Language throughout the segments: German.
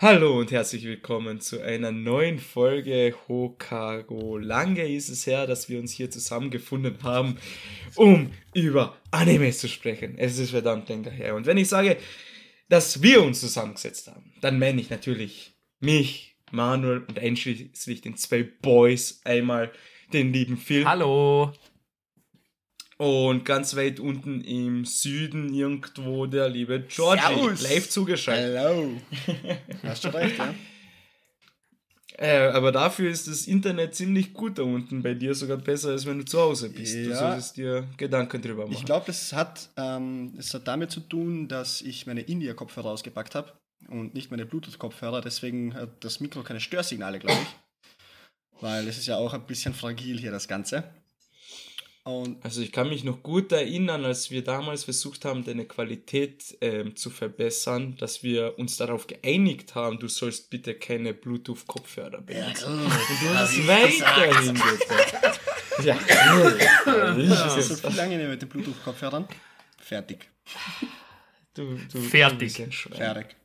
Hallo und herzlich willkommen zu einer neuen Folge Hokago. Lange ist es her, dass wir uns hier zusammengefunden haben, um über Animes zu sprechen. Es ist verdammt länger her. Und wenn ich sage, dass wir uns zusammengesetzt haben, dann meine ich natürlich mich, Manuel und einschließlich den zwei Boys. Einmal den lieben Phil. Hallo. Und ganz weit unten im Süden irgendwo der liebe Georgie, Servus. live zugeschaltet. Hello. Hast du recht, ja? Äh, aber dafür ist das Internet ziemlich gut da unten bei dir, sogar besser als wenn du zu Hause bist. Du Ja. solltest dir Gedanken drüber machen. Ich glaube, das hat, ähm, das hat damit zu tun, dass ich meine India-Kopfhörer ausgepackt habe und nicht meine Bluetooth-Kopfhörer. Deswegen hat das Mikro keine Störsignale, glaube ich. Weil es ist ja auch ein bisschen fragil hier, das Ganze. Und Also ich kann mich noch gut erinnern, als wir damals versucht haben, deine Qualität ähm, zu verbessern, dass wir uns darauf geeinigt haben, du sollst bitte keine Bluetooth-Kopfhörer benutzen. Und du hast weiterhin gesagt. Ja, das ist so ja. viel angenehmer mit den Bluetooth-Kopfhörern. Fertig. Du, du, Fertig. Du. Fertig.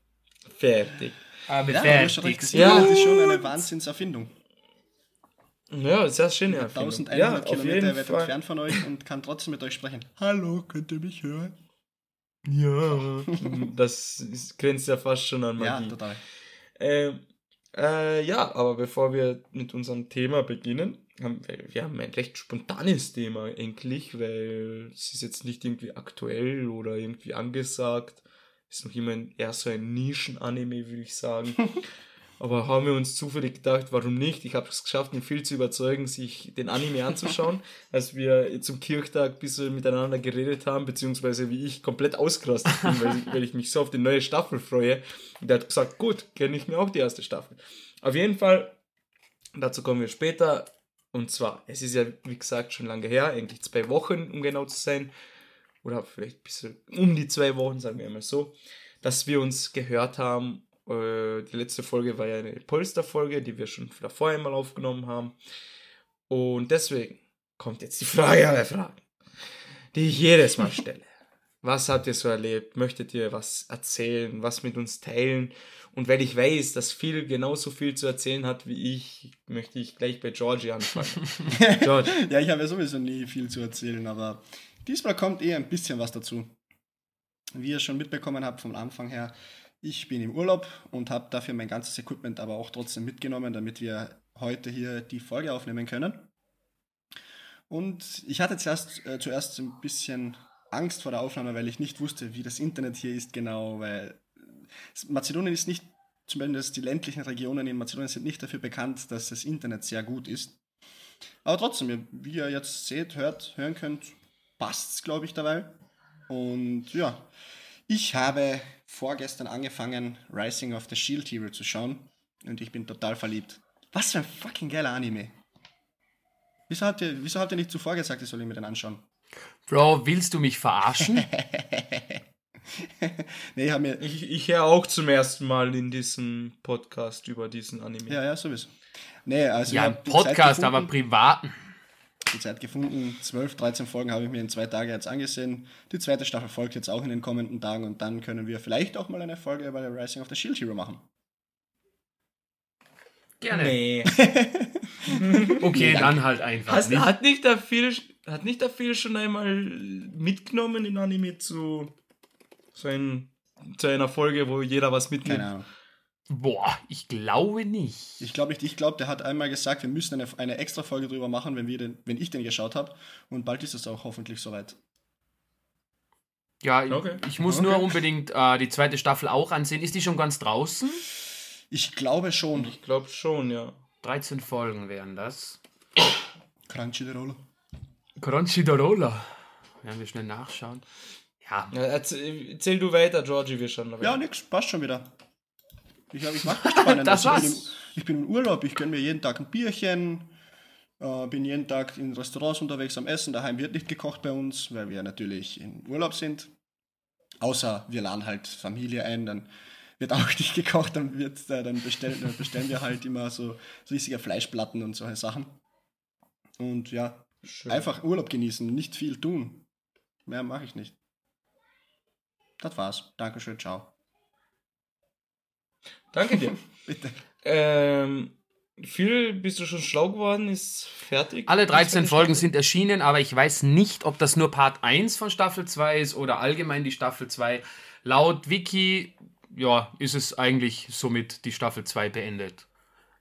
Fertig. Aber Ja, du hast schon recht. Das fertig. Ja. Internet ist schon eine Wahnsinnserfindung. Ja, sehr schöne Erfindung. 1100 ja, auf Kilometer weit entfernt von euch und kann trotzdem mit euch sprechen. Hallo, könnt ihr mich hören? Ja. Das ist, grenzt ja fast schon an Ja, Magie. total. Ähm, äh, ja, aber bevor wir mit unserem Thema beginnen, haben wir, wir haben ein recht spontanes Thema eigentlich, weil es ist jetzt nicht irgendwie aktuell oder irgendwie angesagt. Ist noch immer ein, eher so ein Nischen-Anime, würde ich sagen. aber haben wir uns zufällig gedacht, warum nicht? Ich habe es geschafft, ihn viel zu überzeugen, sich den Anime anzuschauen, als wir zum Kirchtag ein bisschen miteinander geredet haben, beziehungsweise wie ich komplett ausgerastet bin, weil, ich- weil ich mich so auf die neue Staffel freue. Und er hat gesagt, gut, kenne ich mir auch die erste Staffel. Auf jeden Fall, dazu kommen wir später. Und zwar, es ist ja, wie gesagt, schon lange her, eigentlich zwei Wochen, um genau zu sein. Oder vielleicht ein bisschen um die zwei Wochen, sagen wir mal so, dass wir uns gehört haben. Äh, Die letzte Folge war ja eine Polster-Folge, die wir schon davor einmal aufgenommen haben. Und deswegen kommt jetzt die Frage aller Fragen, die ich jedes Mal stelle. Was habt ihr so erlebt? Möchtet ihr was erzählen, was mit uns teilen? Und weil ich weiß, dass Phil genauso viel zu erzählen hat wie ich, möchte ich gleich bei Georgie anfangen. George, Ja, ich habe ja sowieso nie viel zu erzählen, aber diesmal kommt eher ein bisschen was dazu. Wie ihr schon mitbekommen habt vom Anfang her, ich bin im Urlaub und habe dafür mein ganzes Equipment aber auch trotzdem mitgenommen, damit wir heute hier die Folge aufnehmen können. Und ich hatte zuerst, äh, zuerst ein bisschen Angst vor der Aufnahme, weil ich nicht wusste, wie das Internet hier ist genau, weil äh, Mazedonien ist nicht, zumindest die ländlichen Regionen in Mazedonien sind nicht dafür bekannt, dass das Internet sehr gut ist. Aber trotzdem, wie ihr jetzt seht, hört, hören könnt, passt es, glaube ich, dabei. Und ja, ich habe vorgestern angefangen, Rising of the Shield Hero zu schauen. Und ich bin total verliebt. Was für ein fucking geiler Anime. Wieso habt ihr, wieso habt ihr nicht zuvor gesagt, ich soll ihn mir den anschauen? Bro, willst du mich verarschen? nee, ich habe mir. ich, ich höre auch zum ersten Mal in diesem Podcast über diesen Anime. Ja, ja, sowieso. Nee, also ja, Podcast, aber privaten. Die Zeit gefunden. 12, 13 Folgen habe ich mir in zwei Tagen jetzt angesehen. Die zweite Staffel folgt jetzt auch in den kommenden Tagen und dann können wir vielleicht auch mal eine Folge über der Rising of the Shield Hero machen. Gerne. Nee. Okay, dann halt einfach. Hast, nicht. hat, nicht der Phil, hat nicht der Phil schon einmal mitgenommen in Anime zu, so ein, zu einer Folge, wo jeder was mitnimmt? Keine Ahnung. Boah, ich glaube nicht. Ich glaube, ich, ich glaub, der hat einmal gesagt, wir müssen eine, eine extra Folge drüber machen, wenn, wir den, wenn ich den geschaut habe. Und bald ist es auch hoffentlich soweit. Ja, Okay. ich muss Okay. nur unbedingt äh, die zweite Staffel auch ansehen. Ist die schon ganz draußen? Ich glaube schon. Ich glaube schon, ja. 13 Folgen wären das. Crunchyroll. Crunchyrolla. Werden wir schnell nachschauen. Ja, ja erzähl, erzähl du weiter, Georgie, wir schon. Ja, nix, passt schon wieder. Ich, ich mache nichts Spannendes. Das war's. Ich bin, im, ich bin im Urlaub, ich gönne mir jeden Tag ein Bierchen, äh, bin jeden Tag in Restaurants unterwegs am Essen. Daheim wird nicht gekocht bei uns, weil wir natürlich im Urlaub sind. Außer wir laden halt Familie ein, dann wird auch nicht gekocht, dann, wird, äh, dann, bestellen, dann bestellen wir halt immer so riesige Fleischplatten und solche Sachen. Und ja, Schön. einfach Urlaub genießen, nicht viel tun. Mehr mache ich nicht. Das war's. Dankeschön, ciao. Danke dir. Bitte. Ähm, viel bist du schon schlau geworden, ist fertig. Alle Ist 13 fertig? Folgen sind erschienen, aber ich weiß nicht, ob das nur Part 1 von Staffel 2 ist oder allgemein die Staffel 2. Laut Wiki, ja, ist es eigentlich somit die Staffel 2 beendet.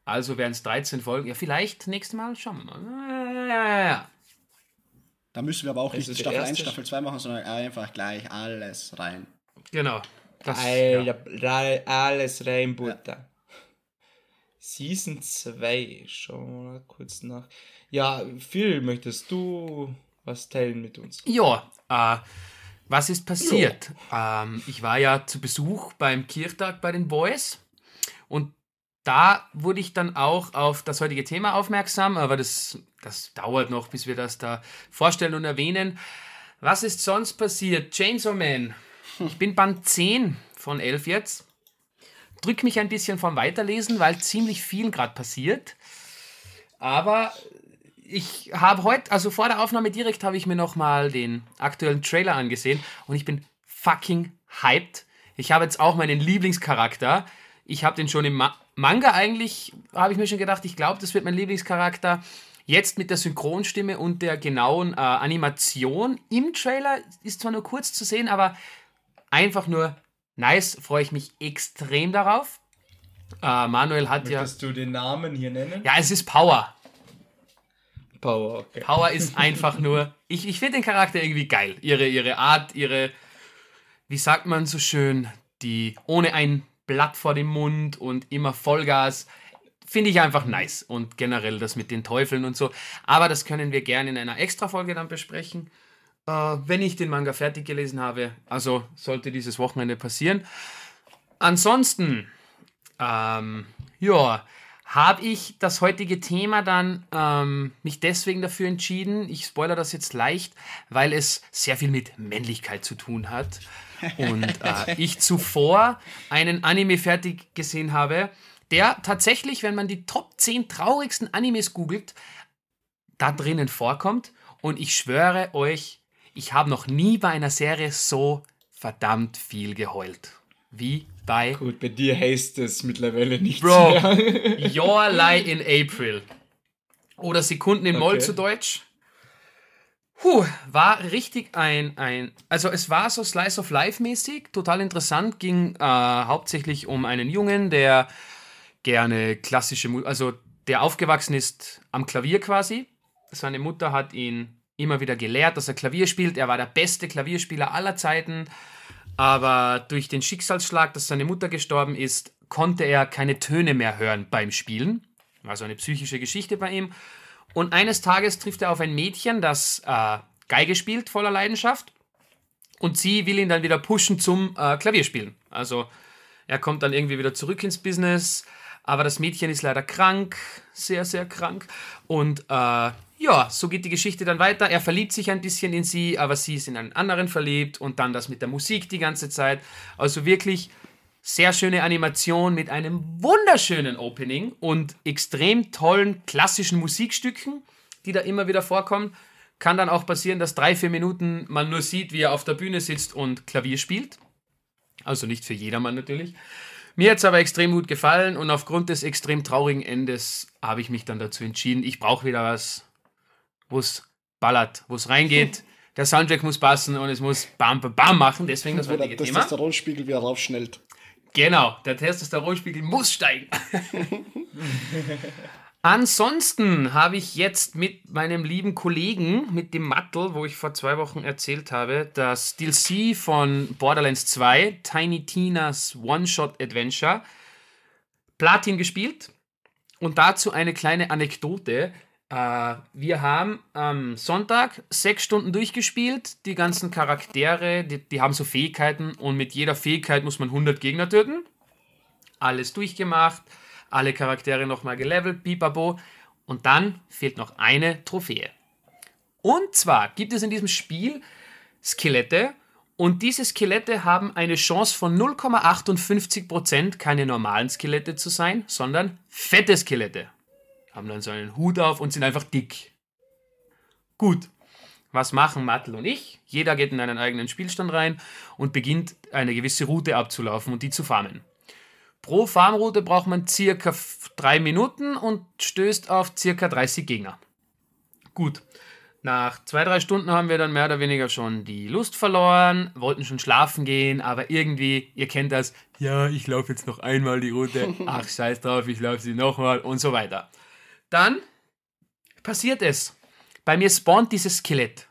Also wären es 13 Folgen. Ja, vielleicht nächstes Mal schauen wir mal. Ja, ja, ja. Da müssen wir aber auch nicht Staffel 1, erste Staffel 2 machen, sondern einfach gleich alles rein. Genau. Das, Alter, ja. rei- alles rein Butter. Season 2, schauen wir mal kurz nach. Ja, Phil, möchtest du was teilen mit uns? Ja, äh, was ist passiert? Ähm, ich war ja zu Besuch beim Kirchtag bei den Boys und da wurde ich dann auch auf das heutige Thema aufmerksam, aber das, das dauert noch, bis wir das da vorstellen und erwähnen. Was ist sonst passiert? Chainsaw Man. Ich bin Band 10 von 11 jetzt. Drück mich ein bisschen vom Weiterlesen, weil ziemlich viel gerade passiert. Aber ich habe heute, also vor der Aufnahme direkt, habe ich mir nochmal den aktuellen Trailer angesehen und ich bin fucking hyped. Ich habe jetzt auch meinen Lieblingscharakter. Ich habe den schon im Ma Manga eigentlich, habe ich mir schon gedacht, ich glaube, das wird mein Lieblingscharakter. Jetzt mit der Synchronstimme und der genauen äh, Animation im Trailer ist zwar nur kurz zu sehen, aber einfach nur nice, freue ich mich extrem darauf. Äh, Manuel hat ja. Möchtest du den Namen hier nennen? Ja, es ist Power. Power, okay. Power ist einfach nur. Ich, ich finde den Charakter irgendwie geil. Ihre, ihre Art, ihre. Wie sagt man so schön? Die ohne ein Blatt vor dem Mund und immer Vollgas. Finde ich einfach nice. Und generell das mit den Teufeln und so. Aber das können wir gerne in einer Extra-Folge dann besprechen. Äh, wenn ich den Manga fertig gelesen habe. Also sollte dieses Wochenende passieren. Ansonsten, ähm, ja, habe ich das heutige Thema dann ähm, mich deswegen dafür entschieden. Ich spoilere das jetzt leicht, weil es sehr viel mit Männlichkeit zu tun hat. Und äh, ich zuvor einen Anime fertig gesehen habe, der tatsächlich, wenn man die Top 10 traurigsten Animes googelt, da drinnen vorkommt. Und ich schwöre euch, ich habe noch nie bei einer Serie so verdammt viel geheult. Wie bei Gut, bei dir heißt es mittlerweile nichts Bro. mehr. Your Lie in April. Oder Sekunden in Moll Okay. zu Deutsch. Puh, war richtig ein, ein. Also, es war so Slice of Life mäßig, total interessant. Ging äh, hauptsächlich um einen Jungen, der gerne klassische. Also, der aufgewachsen ist am Klavier quasi. Seine Mutter hat ihn immer wieder gelehrt, dass er Klavier spielt. Er war der beste Klavierspieler aller Zeiten. Aber durch den Schicksalsschlag, dass seine Mutter gestorben ist, konnte er keine Töne mehr hören beim Spielen. War so eine psychische Geschichte bei ihm. Und eines Tages trifft er auf ein Mädchen, das äh, Geige spielt, voller Leidenschaft. Und sie will ihn dann wieder pushen zum äh, Klavierspielen. Also er kommt dann irgendwie wieder zurück ins Business. Aber das Mädchen ist leider krank, sehr, sehr krank. Und äh, ja, so geht die Geschichte dann weiter. Er verliebt sich ein bisschen in sie, aber sie ist in einen anderen verliebt. Und dann das mit der Musik die ganze Zeit. Also wirklich sehr schöne Animation mit einem wunderschönen Opening und extrem tollen klassischen Musikstücken, die da immer wieder vorkommen. Kann dann auch passieren, dass drei, vier Minuten man nur sieht, wie er auf der Bühne sitzt und Klavier spielt. Also nicht für jedermann natürlich. Mir hat es aber extrem gut gefallen und aufgrund des extrem traurigen Endes habe ich mich dann dazu entschieden, ich brauche wieder was, wo es ballert, wo es reingeht. Der Soundtrack muss passen und es muss bam, bam, bam machen. Deswegen das der heutige Thema. Testosteronspiegel wieder raufschnellt. Genau, der Testosteronspiegel muss steigen. Ansonsten habe ich jetzt mit meinem lieben Kollegen, mit dem Mattel, wo ich vor zwei Wochen erzählt habe, das DLC von Borderlands 2, Tiny Tinas One-Shot-Adventure, Platin gespielt. Und dazu eine kleine Anekdote. Äh, wir haben am Sonntag sechs Stunden durchgespielt. Die ganzen Charaktere, die, die haben so Fähigkeiten und mit jeder Fähigkeit muss man 100 Gegner töten. Alles durchgemacht, alle Charaktere nochmal gelevelt, pipapo. Und dann fehlt noch eine Trophäe. Und zwar gibt es in diesem Spiel Skelette und diese Skelette haben eine Chance von 0,58%, keine normalen Skelette zu sein, sondern fette Skelette haben dann so einen Hut auf und sind einfach dick. Gut. Was machen Mattel und ich? Jeder geht in einen eigenen Spielstand rein und beginnt eine gewisse Route abzulaufen und die zu farmen. Pro Farmroute braucht man circa drei Minuten und stößt auf circa 30 Gegner. Gut. Nach zwei, drei Stunden haben wir dann mehr oder weniger schon die Lust verloren, wollten schon schlafen gehen, aber irgendwie, ihr kennt das, ja, ich laufe jetzt noch einmal die Route, ach scheiß drauf, ich laufe sie nochmal und so weiter. Dann passiert es. Bei mir spawnt dieses Skelett.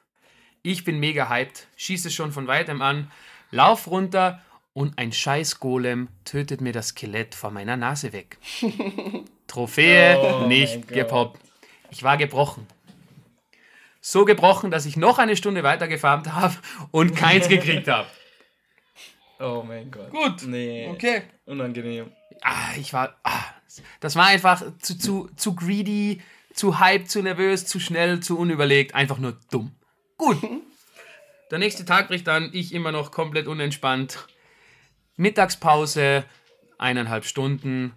Ich bin mega hyped, schieße schon von weitem an, lauf runter und ein scheiß Golem tötet mir das Skelett vor meiner Nase weg. Trophäe Oh nicht gepoppt. Ich war gebrochen. So gebrochen, dass ich noch eine Stunde weiter gefarmt habe und keins gekriegt habe. Oh mein Gott. Gut. Nee. Okay. Unangenehm. Ah, ich war. Ah, das war einfach zu, zu, zu greedy, zu hyped, zu nervös, zu schnell, zu unüberlegt. Einfach nur dumm. Gut. Der nächste Tag bricht an. Ich immer noch komplett unentspannt. Mittagspause, eineinhalb Stunden.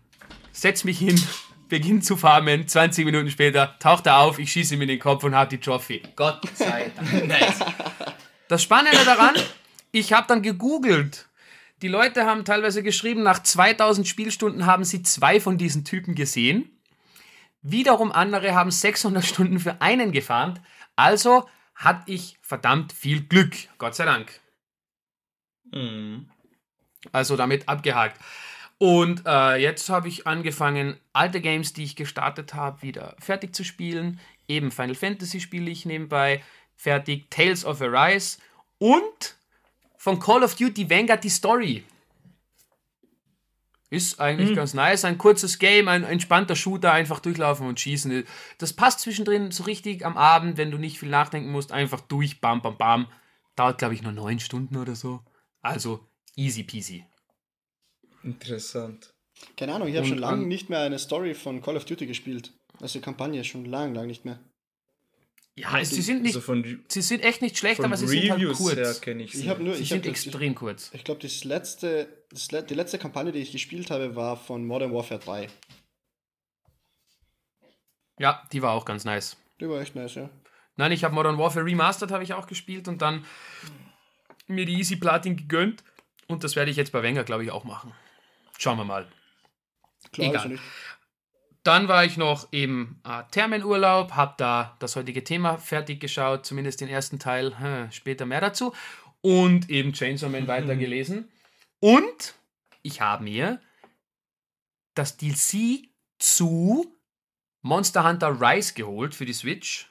Setz mich hin, beginn zu farmen. 20 Minuten später taucht er auf, ich schieße ihm in den Kopf und habe die Trophy. Gott sei Dank. Nice. Das Spannende daran, ich habe dann gegoogelt. Die Leute haben teilweise geschrieben, nach 2000 Spielstunden haben sie zwei von diesen Typen gesehen. Wiederum andere haben 600 Stunden für einen gefarmt. Also hatte ich verdammt viel Glück. Gott sei Dank. Mhm. Also damit abgehakt. Und äh, jetzt habe ich angefangen, alte Games, die ich gestartet habe, wieder fertig zu spielen. Eben Final Fantasy spiele ich nebenbei fertig. Tales of Arise und von Call of Duty Vanguard die Story. Ist eigentlich ganz nice. Ein kurzes Game, ein entspannter Shooter, einfach durchlaufen und schießen. Das passt zwischendrin so richtig am Abend, wenn du nicht viel nachdenken musst. Einfach durch, bam, bam, bam. Dauert, glaube ich, nur neun Stunden oder so. Also easy peasy. Interessant. Keine Ahnung, ich habe schon lange an- nicht mehr eine Story von Call of Duty gespielt. Also Kampagne schon lang, lang nicht mehr. Ja, sie sind nicht, Also von, sie sind echt nicht schlecht, aber sie sind halt Reviews her kurz. kenne ich Ich nur, Sie ich sind habe extrem kurz. Ich glaube, das letzte, das, le- die letzte Kampagne, die ich gespielt habe, war von Modern Warfare 3. Ja, die war auch ganz nice. Die war echt nice, ja. Nein, ich habe Modern Warfare Remastered habe ich auch gespielt und dann mir die Easy Platin gegönnt. Und das werde ich jetzt bei Wenger, glaube ich, auch machen. Schauen wir mal. Klar, Egal. Dann war ich noch im äh, Thermenurlaub, habe da das heutige Thema fertig geschaut, zumindest den ersten Teil, hm, später mehr dazu. Und eben Chainsaw Man weitergelesen. Und ich habe mir das DLC zu Monster Hunter Rise geholt für die Switch.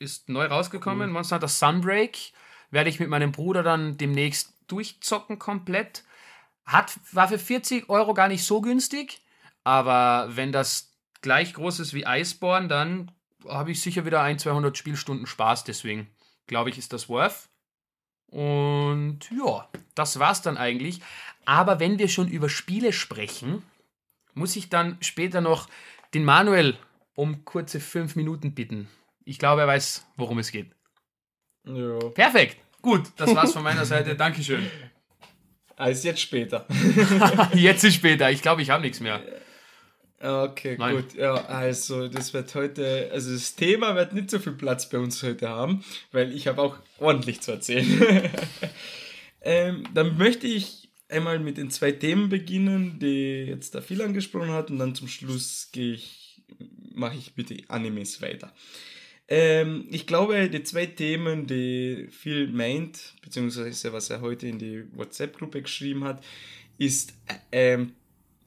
Ist neu rausgekommen, Monster Hunter Sunbreak. Werde ich mit meinem Bruder dann demnächst durchzocken komplett. Hat, war für 40 Euro gar nicht so günstig, aber wenn das gleich groß ist wie Iceborne, dann habe ich sicher wieder ein, 200 Spielstunden Spaß. Deswegen glaube ich, ist das worth. Und ja, das war's dann eigentlich. Aber wenn wir schon über Spiele sprechen, muss ich dann später noch den Manuel um kurze fünf Minuten bitten. Ich glaube, er weiß, worum es geht. Ja. Perfekt. Gut, das war's von meiner Seite. Dankeschön. Als jetzt später. Jetzt ist später. Ich glaube, ich habe nichts mehr. Okay, Nein. gut. Ja, also das wird heute, also das Thema wird nicht so viel Platz bei uns heute haben, weil ich habe auch ordentlich zu erzählen. ähm, dann möchte ich einmal mit den zwei Themen beginnen, die jetzt da viel angesprochen hat und dann zum Schluss gehe ich, mache ich mit den Animes weiter. Ähm, ich glaube, die zwei Themen, die viel meint, beziehungsweise was er heute in die WhatsApp-Gruppe geschrieben hat, ist äh, ähm,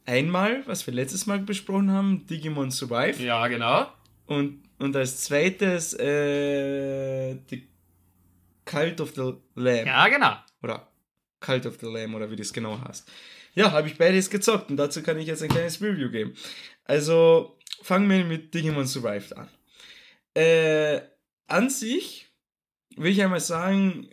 einmal, was wir letztes Mal besprochen haben, Digimon Survive. Ja, genau. Und, und als zweites äh, die Cult of the Lamb. Ja, genau. Oder Cult of the Lamb oder wie das genau heißt. Ja, habe ich beides gezockt und dazu kann ich jetzt ein kleines Review geben. Also fangen wir mit Digimon Survived an. Äh, an sich will ich einmal sagen,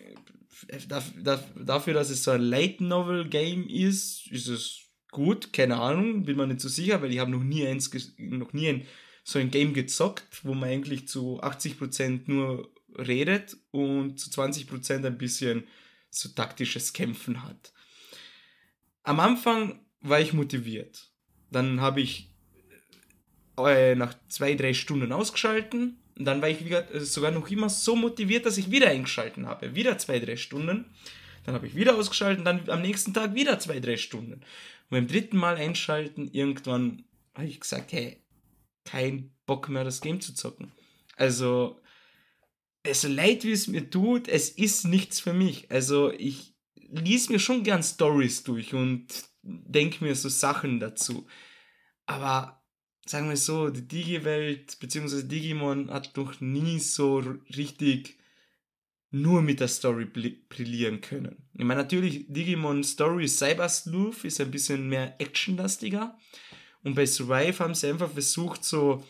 äh, daf- daf- dafür, dass es so ein Light Novel Game ist, ist es gut. Keine Ahnung, bin mir nicht so sicher, weil ich habe noch nie eins, noch nie ein, so ein Game gezockt, wo man eigentlich zu 80% nur redet und zu 20% ein bisschen so taktisches Kämpfen hat. Am Anfang war ich motiviert. Dann habe ich äh, nach zwei, drei Stunden ausgeschalten. Und dann war ich wieder, sogar noch immer so motiviert, dass ich wieder eingeschalten habe. Wieder zwei, drei Stunden. Dann habe ich wieder ausgeschaltet und dann am nächsten Tag wieder zwei, drei Stunden. Und beim dritten Mal einschalten, irgendwann habe ich gesagt, hey, kein Bock mehr, das Game zu zocken. Also, so leid wie es mir tut, es ist nichts für mich. Also, ich lies mir schon gern Stories durch und denke mir so Sachen dazu. Aber sagen wir so, die Digi-Welt bzw. Digimon hat noch nie so richtig nur mit der Story brillieren können. Ich meine, natürlich, Digimon Story Cyber Sleuth ist ein bisschen mehr actionlastiger. Und bei Survive haben sie einfach versucht, so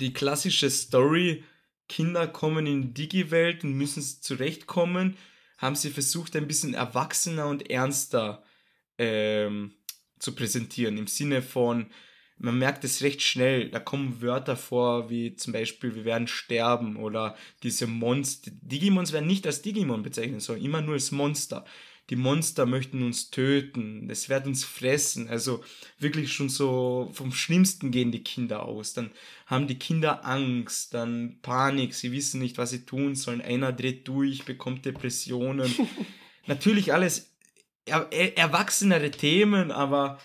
die klassische Story, Kinder kommen in die Digi-Welt und müssen zurechtkommen, haben sie versucht, ein bisschen erwachsener und ernster ähm, zu präsentieren. Im Sinne von, man merkt es recht schnell, da kommen Wörter vor, wie zum Beispiel, wir werden sterben oder diese Monster. Digimons werden nicht als Digimon bezeichnet, sondern immer nur als Monster. Die Monster möchten uns töten, es wird uns fressen. Also wirklich schon so vom Schlimmsten gehen die Kinder aus. Dann haben die Kinder Angst, dann Panik, sie wissen nicht, was sie tun sollen. Einer dreht durch, bekommt Depressionen. Natürlich alles er erwachsenere Themen, aber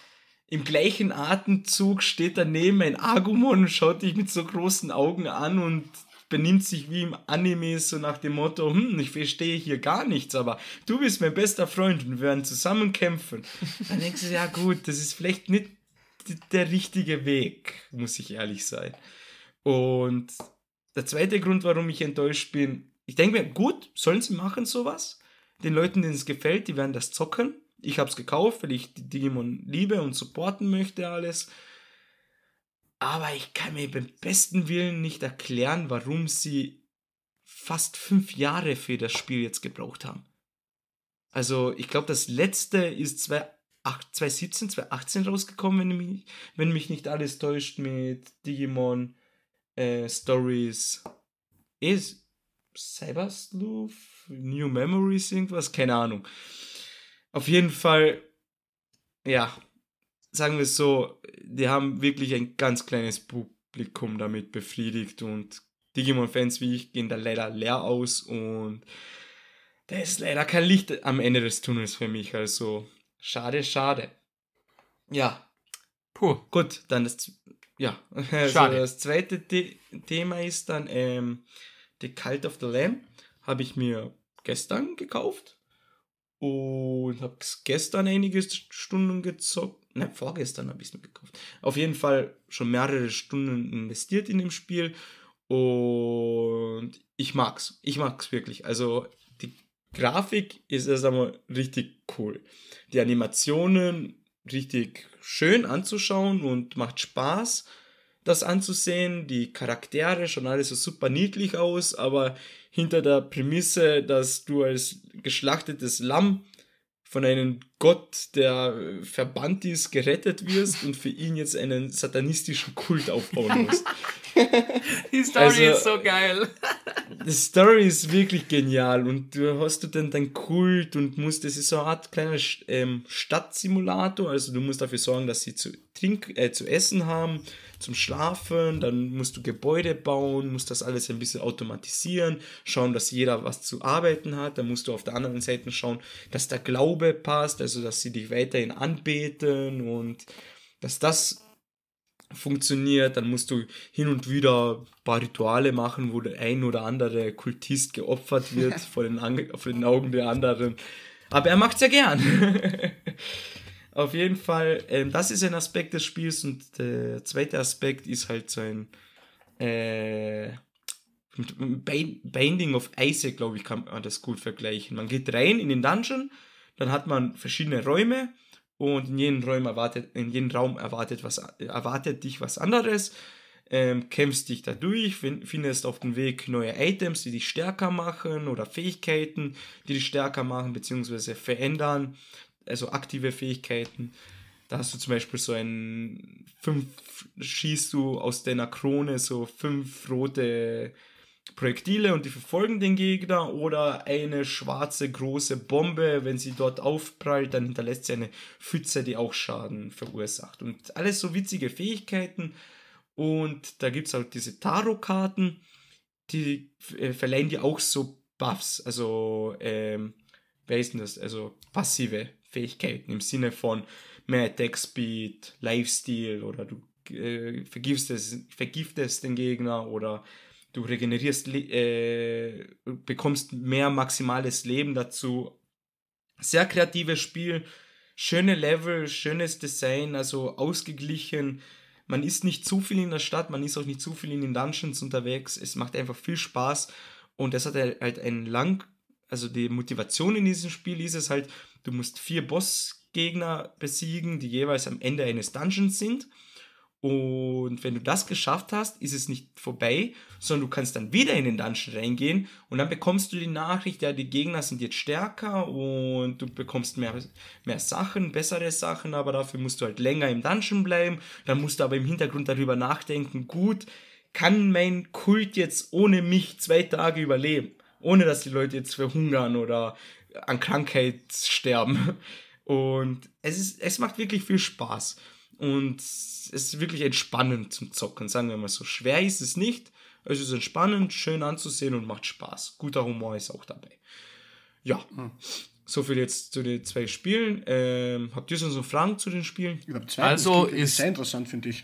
im gleichen Atemzug steht daneben ein Agumon und schaut dich mit so großen Augen an und benimmt sich wie im Anime so nach dem Motto, hm, ich verstehe hier gar nichts, aber du bist mein bester Freund und wir werden zusammen kämpfen. Dann denkst du, ja gut, das ist vielleicht nicht der richtige Weg, muss ich ehrlich sein. Und der zweite Grund, warum ich enttäuscht bin, ich denke mir, gut, sollen sie machen sowas? Den Leuten, denen es gefällt, die werden das zocken ich habe es gekauft, weil ich die Digimon liebe und supporten möchte alles. Aber ich kann mir beim besten Willen nicht erklären, warum sie fast fünf Jahre für das Spiel jetzt gebraucht haben. Also ich glaube, das letzte ist 2017, 2018 rausgekommen, wenn mich, wenn mich nicht alles täuscht mit Digimon äh, Stories. Ist Cyber Sleuth? New Memories, irgendwas? Keine Ahnung. Auf jeden Fall, ja, sagen wir es so, die haben wirklich ein ganz kleines Publikum damit befriedigt und Digimon-Fans wie ich gehen da leider leer aus und da ist leider kein Licht am Ende des Tunnels für mich, also schade, schade. Ja. Puh. Gut, dann das, ja, also schade. das zweite The Thema ist dann ähm, The Cult of the Lamb, habe ich mir gestern gekauft und habe gestern einige Stunden gezockt. Ne, vorgestern habe ich es mir gekauft. Auf jeden Fall schon mehrere Stunden investiert in dem Spiel. Und ich mag's. Ich mag's wirklich. Also die Grafik ist erst einmal richtig cool. Die Animationen richtig schön anzuschauen und macht Spaß, das anzusehen. Die Charaktere schon alles so super niedlich aus, aber hinter der Prämisse, dass du als geschlachtetes Lamm von einem Gott, der verbannt ist, gerettet wirst und für ihn jetzt einen satanistischen Kult aufbauen musst. Die Story also, ist so geil. Die Story ist wirklich genial. Und du hast du dann deinen Kult und musst, das ist so eine Art kleiner ähm, Stadtsimulator, also du musst dafür sorgen, dass sie zu, trink, äh, zu essen haben, zum Schlafen, dann musst du Gebäude bauen, musst das alles ein bisschen automatisieren, schauen, dass jeder was zu arbeiten hat, dann musst du auf der anderen Seite schauen, dass der Glaube passt, also dass sie dich weiterhin anbeten und dass das funktioniert, dann musst du hin und wieder ein paar Rituale machen, wo der ein oder andere Kultist geopfert wird vor, den vor den Augen der anderen. Aber er macht es ja gern. Auf jeden Fall, ähm, das ist ein Aspekt des Spiels und der zweite Aspekt ist halt so ein äh, Binding of Isaac, glaube ich, kann man das gut vergleichen. Man geht rein in den Dungeon, dann hat man verschiedene Räume und in jedem Raum erwartet, in jedem Raum erwartet, was, erwartet dich was anderes. Ähm, kämpfst dich da durch, findest auf dem Weg neue Items, die dich stärker machen oder Fähigkeiten, die dich stärker machen bzw. verändern, also aktive Fähigkeiten. Da hast du zum Beispiel so ein fünf, schießt du aus deiner Krone so fünf rote Projektile und die verfolgen den Gegner oder eine schwarze große Bombe, wenn sie dort aufprallt, dann hinterlässt sie eine Pfütze, die auch Schaden verursacht. Und alles so witzige Fähigkeiten. Und da gibt es halt diese Tarot-Karten, die äh, verleihen dir auch so Buffs. Also ähm, wer ist denn das? Also passive Fähigkeiten im Sinne von mehr Attack Speed, Lifesteal oder du äh, vergiftest, vergiftest den Gegner oder du regenerierst, äh, bekommst mehr maximales Leben dazu. Sehr kreatives Spiel, schöne Level, schönes Design, also ausgeglichen. Man ist nicht zu viel in der Stadt, man ist auch nicht zu viel in den Dungeons unterwegs. Es macht einfach viel Spaß und es hat halt einen lang, also die Motivation in diesem Spiel ist es halt, du musst vier Bossgegner besiegen, die jeweils am Ende eines Dungeons sind und wenn du das geschafft hast, ist es nicht vorbei, sondern du kannst dann wieder in den Dungeon reingehen und dann bekommst du die Nachricht, ja, die Gegner sind jetzt stärker und du bekommst mehr, mehr Sachen, bessere Sachen, aber dafür musst du halt länger im Dungeon bleiben. Dann musst du aber im Hintergrund darüber nachdenken, gut, kann mein Kult jetzt ohne mich zwei Tage überleben, ohne dass die Leute jetzt verhungern oder an Krankheit sterben. Und es, ist, es macht wirklich viel Spaß. Und es ist wirklich entspannend zum Zocken, sagen wir mal so. Schwer ist es nicht. Es ist entspannend, schön anzusehen und macht Spaß. Guter Humor ist auch dabei. Ja, hm. so viel jetzt zu den zwei Spielen. Ähm, habt ihr sonst noch Fragen zu den Spielen? Also ist sehr interessant, finde ich.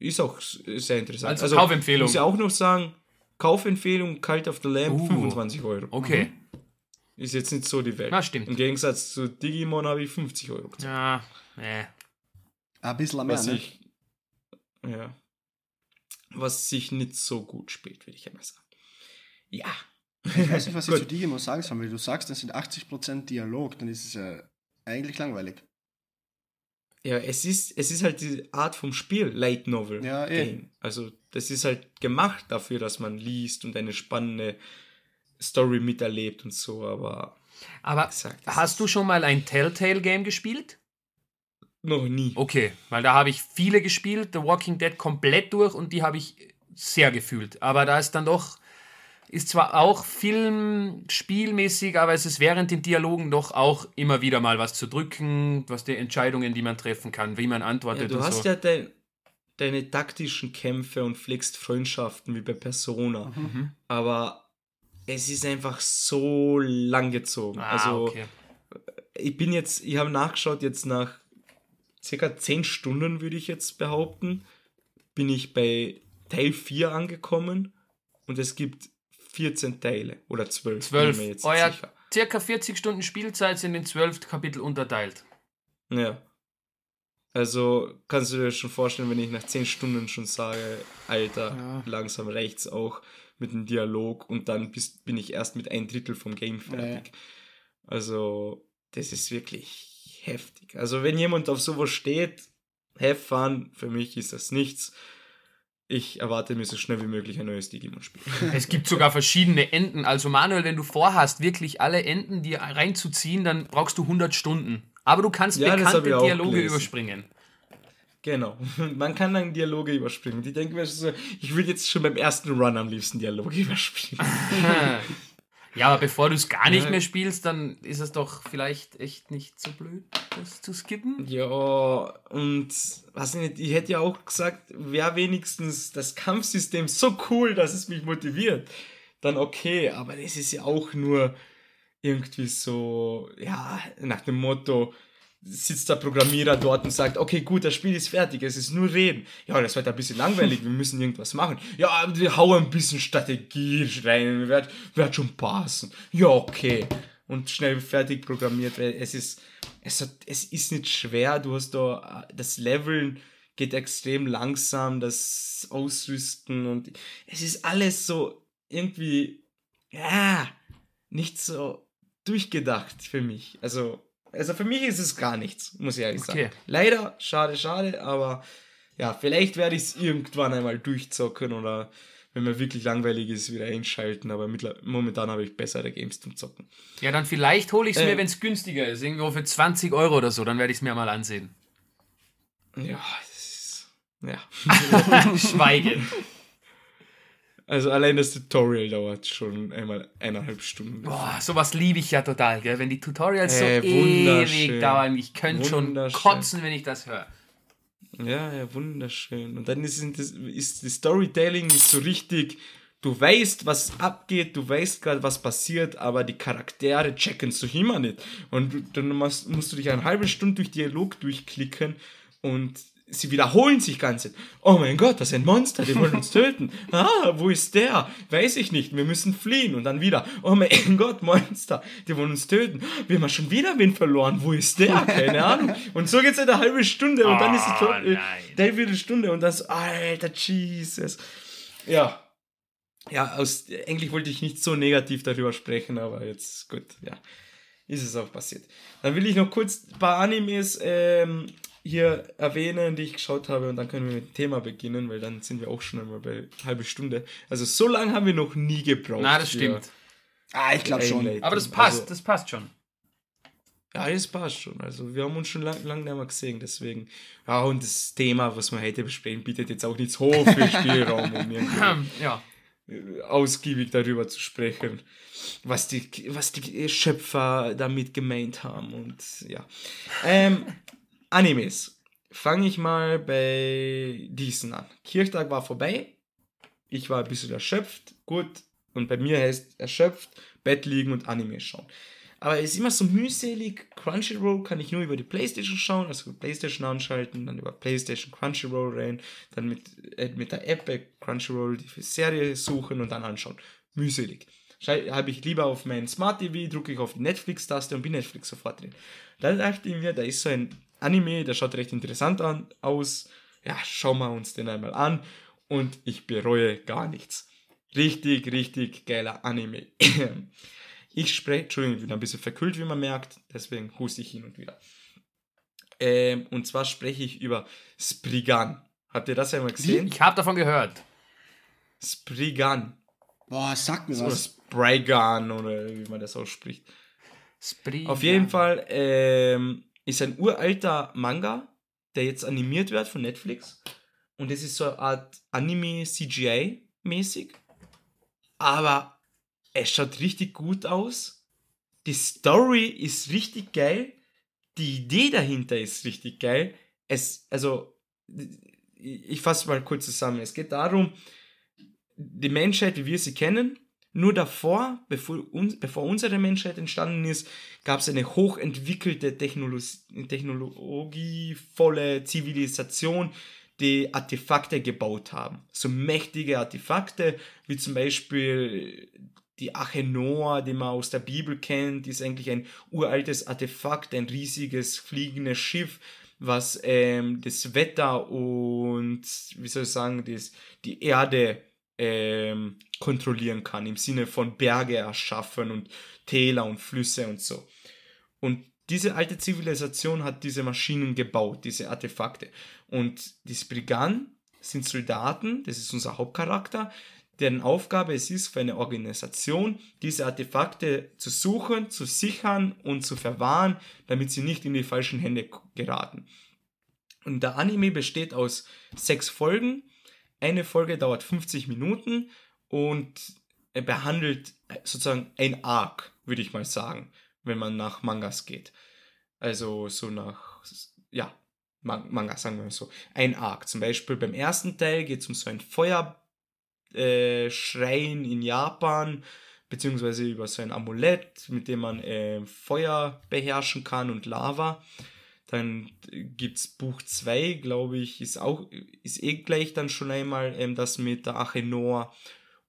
Ist auch sehr interessant. Also, also Kaufempfehlung. Muss ich auch noch sagen, Kaufempfehlung, Cult of the Lamb, uh, 25 Euro. Okay. Mhm. Ist jetzt nicht so die Welt. Na, stimmt. Im Gegensatz zu Digimon habe ich 50 Euro gezahlt. Ja, nee. Ein bisschen mehr, was ne? Ich, ja. Was sich nicht so gut spielt, würde ich einmal sagen. Ja. Ich weiß nicht, was ich zu Digimon sagen soll, weil du sagst, das sind 80% Dialog, dann ist es ja eigentlich langweilig. Ja, es ist, es ist halt die Art vom Spiel, Light Novel ja, eh. Game. Also das ist halt gemacht dafür, dass man liest und eine spannende Story miterlebt und so, aber. Aber gesagt, hast du schon mal ein Telltale-Game gespielt? Noch nie. Okay, weil da habe ich viele gespielt, The Walking Dead komplett durch und die habe ich sehr gefühlt. Aber da ist dann doch, ist zwar auch filmspielmäßig, aber es ist während den Dialogen doch auch immer wieder mal was zu drücken, was die Entscheidungen, die man treffen kann, wie man antwortet. Ja, du hast so. ja dein, deine taktischen Kämpfe und pflegst Freundschaften wie bei Persona. Mhm. Aber es ist einfach so lang gezogen. Ah, also okay. ich bin jetzt, ich habe nachgeschaut, jetzt nach circa 10 Stunden würde ich jetzt behaupten, bin ich bei Teil 4 angekommen und es gibt 14 Teile oder 12. 12. Jetzt Euer sicher. circa 40 Stunden Spielzeit sind in 12 Kapitel unterteilt. Ja. Also kannst du dir schon vorstellen, wenn ich nach 10 Stunden schon sage, Alter, ja. langsam rechts auch mit dem Dialog und dann bist, bin ich erst mit ein Drittel vom Game fertig. Ja. Also, das ist wirklich heftig. Also, wenn jemand auf sowas steht, have fun, für mich ist das nichts. Ich erwarte mir so schnell wie möglich ein neues Digimon-Spiel. Es gibt sogar verschiedene Enden. Also Manuel, wenn du vorhast, wirklich alle Enden dir reinzuziehen, dann brauchst du 100 Stunden. Aber du kannst ja, bekannte Dialoge überspringen. Genau. Man kann dann Dialoge überspringen. Die denken mir so, ich will jetzt schon beim ersten Run am liebsten Dialoge überspringen. ja, aber bevor du es gar nicht ja. mehr spielst, dann ist es doch vielleicht echt nicht so blöd, das zu skippen. Ja, und was nicht, ich hätte ja auch gesagt, wäre wenigstens das Kampfsystem so cool, dass es mich motiviert. Dann okay, aber das ist ja auch nur irgendwie so, ja, nach dem Motto, sitzt der Programmierer dort und sagt, okay, gut, das Spiel ist fertig, es ist nur Reden. Ja, das wird ein bisschen langweilig, wir müssen irgendwas machen. Ja, wir hauen ein bisschen Strategie rein, wird, wird schon passen. Ja, okay. Und schnell fertig programmiert, weil es ist, es, hat, es ist nicht schwer, du hast da, das Leveln geht extrem langsam, das Ausrüsten und es ist alles so irgendwie, ja, nicht so durchgedacht für mich. Also, also für mich ist es gar nichts, muss ich ehrlich okay. sagen. Leider, schade, schade, aber ja, vielleicht werde ich es irgendwann einmal durchzocken oder wenn mir wirklich langweilig ist, wieder einschalten, aber momentan habe ich bessere Games zum Zocken. Ja, dann vielleicht hole ich es äh, mir, wenn es günstiger ist, irgendwo für 20 Euro oder so, dann werde ich es mir mal ansehen. Ja, das ist, ja. Schweigen. Also allein das Tutorial dauert schon einmal eineinhalb Stunden. Boah, sowas liebe ich ja total, gell? Wenn die Tutorials äh, so ewig dauern. Ich könnte schon kotzen, wenn ich das höre. Ja, ja, wunderschön. Und dann ist, das, ist die Storytelling ist so richtig, du weißt, was abgeht, du weißt gerade, was passiert, aber die Charaktere checken es doch immer nicht. Und dann musst, musst du dich eine halbe Stunde durch Dialog durchklicken und sie wiederholen sich ganz. Oh mein Gott, das ist ein Monster, die wollen uns töten. Ah, wo ist der? Weiß ich nicht, wir müssen fliehen. Und dann wieder, oh mein Gott, Monster, die wollen uns töten. Wir haben schon wieder wen verloren, wo ist der? Keine Ahnung. Und so geht es eine halbe Stunde und dann ist es Oh, äh, nein. dreiviertel Stunde und das, alter Jesus. Ja. Ja, aus, eigentlich wollte ich nicht so negativ darüber sprechen, aber jetzt, gut, ja, ist es auch passiert. Dann will ich noch kurz ein paar Animes ähm, hier erwähnen, die ich geschaut habe und dann können wir mit dem Thema beginnen, weil dann sind wir auch schon einmal bei halbe Stunde. Also so lange haben wir noch nie gebraucht. Na, das stimmt. Ah, ich glaube schon. Aber das passt, Also, das passt schon. ja, das passt schon. Also wir haben uns schon lange lang nicht mehr gesehen, deswegen. Ja, und das Thema, was wir heute besprechen, bietet jetzt auch nicht so viel Spielraum, um Ja. ausgiebig darüber zu sprechen, was die, was die Schöpfer damit gemeint haben und ja. Ähm, Animes. Fange ich mal bei diesen an. Kirchtag war vorbei. Ich war ein bisschen erschöpft. Gut. Und bei mir heißt erschöpft, Bett liegen und Anime schauen. Aber es ist immer so mühselig. Crunchyroll kann ich nur über die Playstation schauen, also Playstation anschalten, dann über Playstation Crunchyroll rein, dann mit, äh, mit der App bei Crunchyroll die Serie suchen und dann anschauen. Mühselig. Habe ich lieber auf mein Smart TV, drücke ich auf die Netflix-Taste und bin Netflix sofort drin. Dann dachte ich mir, da ist so ein Anime, der schaut recht interessant an, aus. Ja, schauen wir uns den einmal an und ich bereue gar nichts. Richtig, richtig geiler Anime. Ich spreche, Entschuldigung, ich bin ein bisschen verkühlt, wie man merkt, deswegen huste ich hin und wieder. Ähm, und zwar spreche ich über Spriggan. Habt ihr das einmal gesehen? Ich habe davon gehört. Spriggan. Boah, sag mir Oder was. Spriggan oder wie man das ausspricht. Spree, Auf jeden Fall ähm, ist ein uralter Manga, der jetzt animiert wird von Netflix. Und es ist so eine Art Anime-CGI-mäßig. Aber es schaut richtig gut aus. Die Story ist richtig geil. Die Idee dahinter ist richtig geil. Es, also, ich fasse mal kurz zusammen. Es geht darum, die Menschheit, wie wir sie kennen, nur davor, bevor, uns, bevor unsere Menschheit entstanden ist, gab es eine hochentwickelte Technolo technologievolle Zivilisation, die Artefakte gebaut haben. So mächtige Artefakte, wie zum Beispiel die Arche Noah, die man aus der Bibel kennt, ist eigentlich ein uraltes Artefakt, ein riesiges fliegendes Schiff, was ähm, das Wetter und, wie soll ich sagen, das, die Erde ähm, kontrollieren kann, im Sinne von Berge erschaffen und Täler und Flüsse und so. Und diese alte Zivilisation hat diese Maschinen gebaut, diese Artefakte. Und die Spriggan sind Soldaten, das ist unser Hauptcharakter, deren Aufgabe es ist, für eine Organisation diese Artefakte zu suchen, zu sichern und zu verwahren, damit sie nicht in die falschen Hände geraten. Und der Anime besteht aus sechs Folgen. Eine Folge dauert 50 Minuten und behandelt sozusagen ein Arc, würde ich mal sagen, wenn man nach Mangas geht. Also so nach, ja, Manga, sagen wir mal so. Ein Arc. Zum Beispiel beim ersten Teil geht es um so ein Feuerschrein in Japan, beziehungsweise über so ein Amulett, mit dem man äh, Feuer beherrschen kann und Lava. Dann gibt es Buch 2, glaube ich, ist auch, ist eh gleich dann schon einmal ähm, das mit der Arche Noah.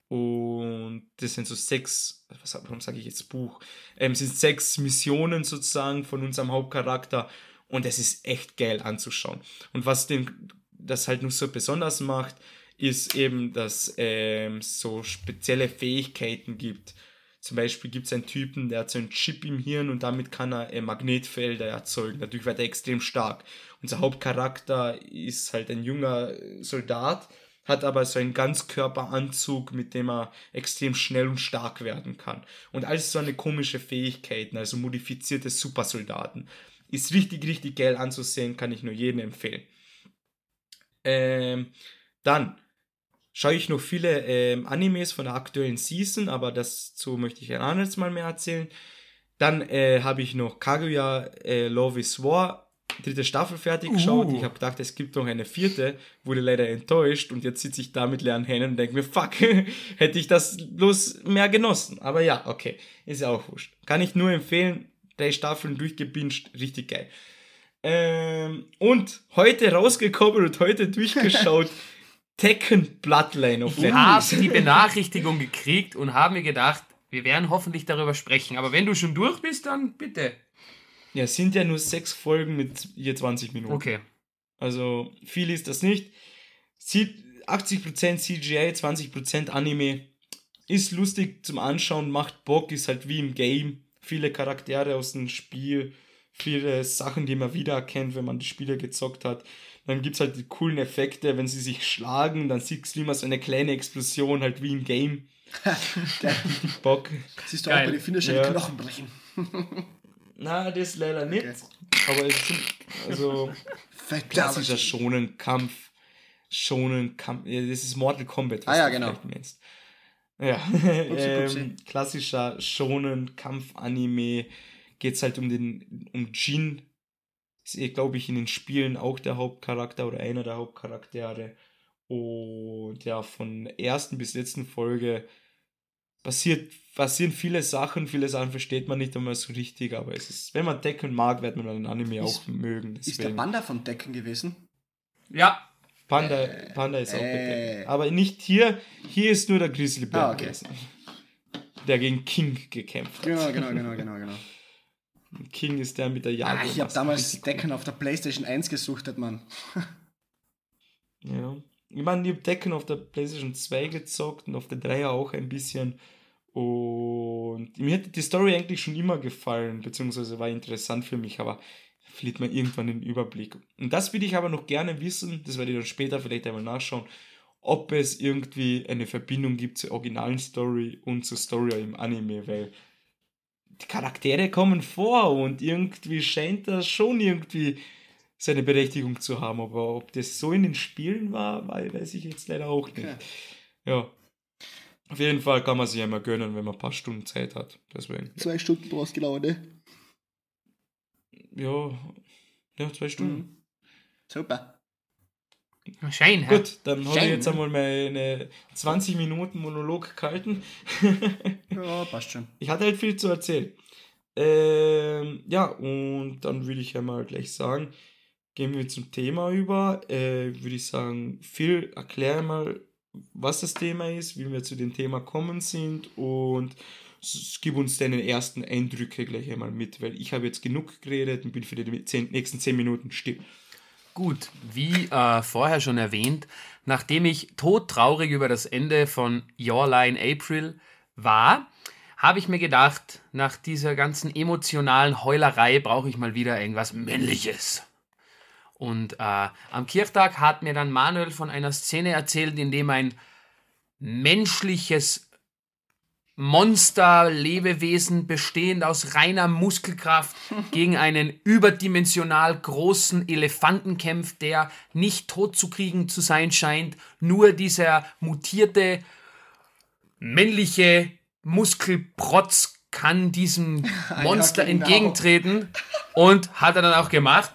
Und das sind so sechs, was, warum sage ich jetzt Buch? Ähm, sind sechs Missionen sozusagen von unserem Hauptcharakter. Und es ist echt geil anzuschauen. Und was den, das halt noch so besonders macht, ist eben, dass ähm, so spezielle Fähigkeiten gibt. Zum Beispiel gibt es einen Typen, der hat so einen Chip im Hirn und damit kann er äh, Magnetfelder erzeugen. Dadurch wird er extrem stark. Unser Hauptcharakter ist halt ein junger Soldat, hat aber so einen Ganzkörperanzug, mit dem er extrem schnell und stark werden kann. Und alles so eine komische Fähigkeiten, also modifizierte Supersoldaten. Ist richtig, richtig geil anzusehen, kann ich nur jedem empfehlen. Ähm, dann schaue ich noch viele ähm, Animes von der aktuellen Season, aber dazu möchte ich ein anderes Mal mehr erzählen. Dann äh, habe ich noch Kaguya äh, Love is War dritte Staffel fertig geschaut. Uh. Ich habe gedacht, es gibt noch eine vierte, wurde leider enttäuscht und jetzt sitze ich da mit leeren Händen und denke mir, fuck, hätte ich das bloß mehr genossen. Aber ja, okay, ist ja auch wurscht. Kann ich nur empfehlen, drei Staffeln durchgebinged, richtig geil. Ähm, und heute rausgekommen und heute durchgeschaut, Tekken Bloodline auf Ich habe die Benachrichtigung gekriegt und habe mir gedacht, wir werden hoffentlich darüber sprechen. Aber wenn du schon durch bist, dann bitte. Ja, es sind ja nur sechs Folgen mit je 20 Minuten. Okay. Also viel ist das nicht. Sieht 80% CGI, 20% Anime. Ist lustig zum Anschauen, macht Bock, ist halt wie im Game. Viele Charaktere aus dem Spiel, viele Sachen, die man wiedererkennt, wenn man die Spiele gezockt hat. Dann gibt es halt die coolen Effekte, wenn sie sich schlagen, dann siehst du immer so eine kleine Explosion, halt wie im Game. Bock. Siehst du Geil. auch bei den Finisher Ja. die Knochen brechen. Na, das leider nicht. Okay. Aber es sind, also, klassischer Fatality. Shonen-Kampf. Shonen-Kampf. Ja, das ist Mortal Kombat, Ah ja, du genau. vielleicht meinst. Ja, Upsi, ähm, klassischer Shonen-Kampf-Anime. Geht's halt um den, um Jin. Ist eh, glaube ich, in den Spielen auch der Hauptcharakter oder einer der Hauptcharaktere. Und ja, von der ersten bis letzten Folge passiert, passieren viele Sachen, viele Sachen versteht man nicht einmal so richtig, aber es ist, wenn man Decken mag, wird man den Anime Ist- auch mögen. Ist der Deswegen. Panda von Decken gewesen? Ja, Panda, Panda ist auch äh. bedeckt. Aber nicht hier. Hier ist nur der Grizzlybär Ah, okay. gewesen. Der gegen King gekämpft hat. Genau, genau, genau, genau, genau. King ist der mit der Jagd. Ah, ich habe damals Decken auf der Playstation 1 gesuchtet, Mann. Ja. Ich meine, ich habe Decken auf der PlayStation 2 gezockt und auf der 3 auch ein bisschen. Und mir hätte die Story eigentlich schon immer gefallen, beziehungsweise war interessant für mich, aber verliert man irgendwann den Überblick. Und das würde ich aber noch gerne wissen, das werde ich dann später vielleicht einmal nachschauen, ob es irgendwie eine Verbindung gibt zur originalen Story und zur Story im Anime, weil die Charaktere kommen vor und irgendwie scheint das schon irgendwie seine Berechtigung zu haben, aber ob das so in den Spielen war, wei- weiß ich jetzt leider auch nicht. Okay. Ja. Auf jeden Fall kann man sich ja mal gönnen, wenn man ein paar Stunden Zeit hat. Deswegen. Zwei Stunden brauchst genau, ne? Ja, ja zwei Stunden. Mhm. Super. Schein, hä? Gut, dann habe ich jetzt ne? einmal meine 20 Minuten Monolog gehalten. Ja, passt schon. ich hatte halt viel zu erzählen. Ähm, ja, und dann würde ich einmal gleich sagen, gehen wir zum Thema über. Äh, würde ich sagen, Phil, erklär mal, was das Thema ist, wie wir zu dem Thema kommen sind und gib uns deine ersten Eindrücke gleich einmal mit, weil ich habe jetzt genug geredet und bin für die zehn, nächsten 10 Minuten still. Gut, wie äh, vorher schon erwähnt, nachdem ich todtraurig über das Ende von Your Line April war, habe ich mir gedacht, nach dieser ganzen emotionalen Heulerei brauche ich mal wieder irgendwas Männliches. Und äh, am Kirchtag hat mir dann Manuel von einer Szene erzählt, in dem ein menschliches Monster, Lebewesen bestehend aus reiner Muskelkraft gegen einen überdimensional großen Elefanten kämpft, der nicht tot zu kriegen zu sein scheint. Nur dieser mutierte männliche Muskelprotz kann diesem Monster genau. entgegentreten und hat er dann auch gemacht.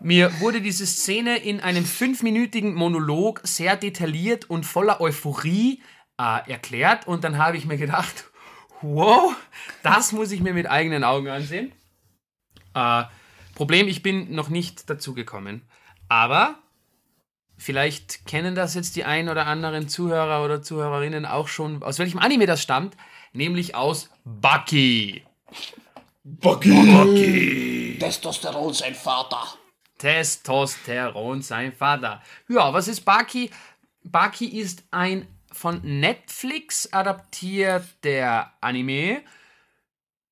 Mir wurde diese Szene in einem fünfminütigen Monolog sehr detailliert und voller Euphorie äh, erklärt und dann habe ich mir gedacht, wow, das muss ich mir mit eigenen Augen ansehen. Äh, Problem, ich bin noch nicht dazu gekommen. Aber vielleicht kennen das jetzt die ein oder anderen Zuhörer oder Zuhörerinnen auch schon, aus welchem Anime das stammt, nämlich aus Bucky. Bucky. Testosteron sein Vater. Testosteron, sein Vater. Ja, was ist Baki? Baki ist ein von Netflix adaptierter Anime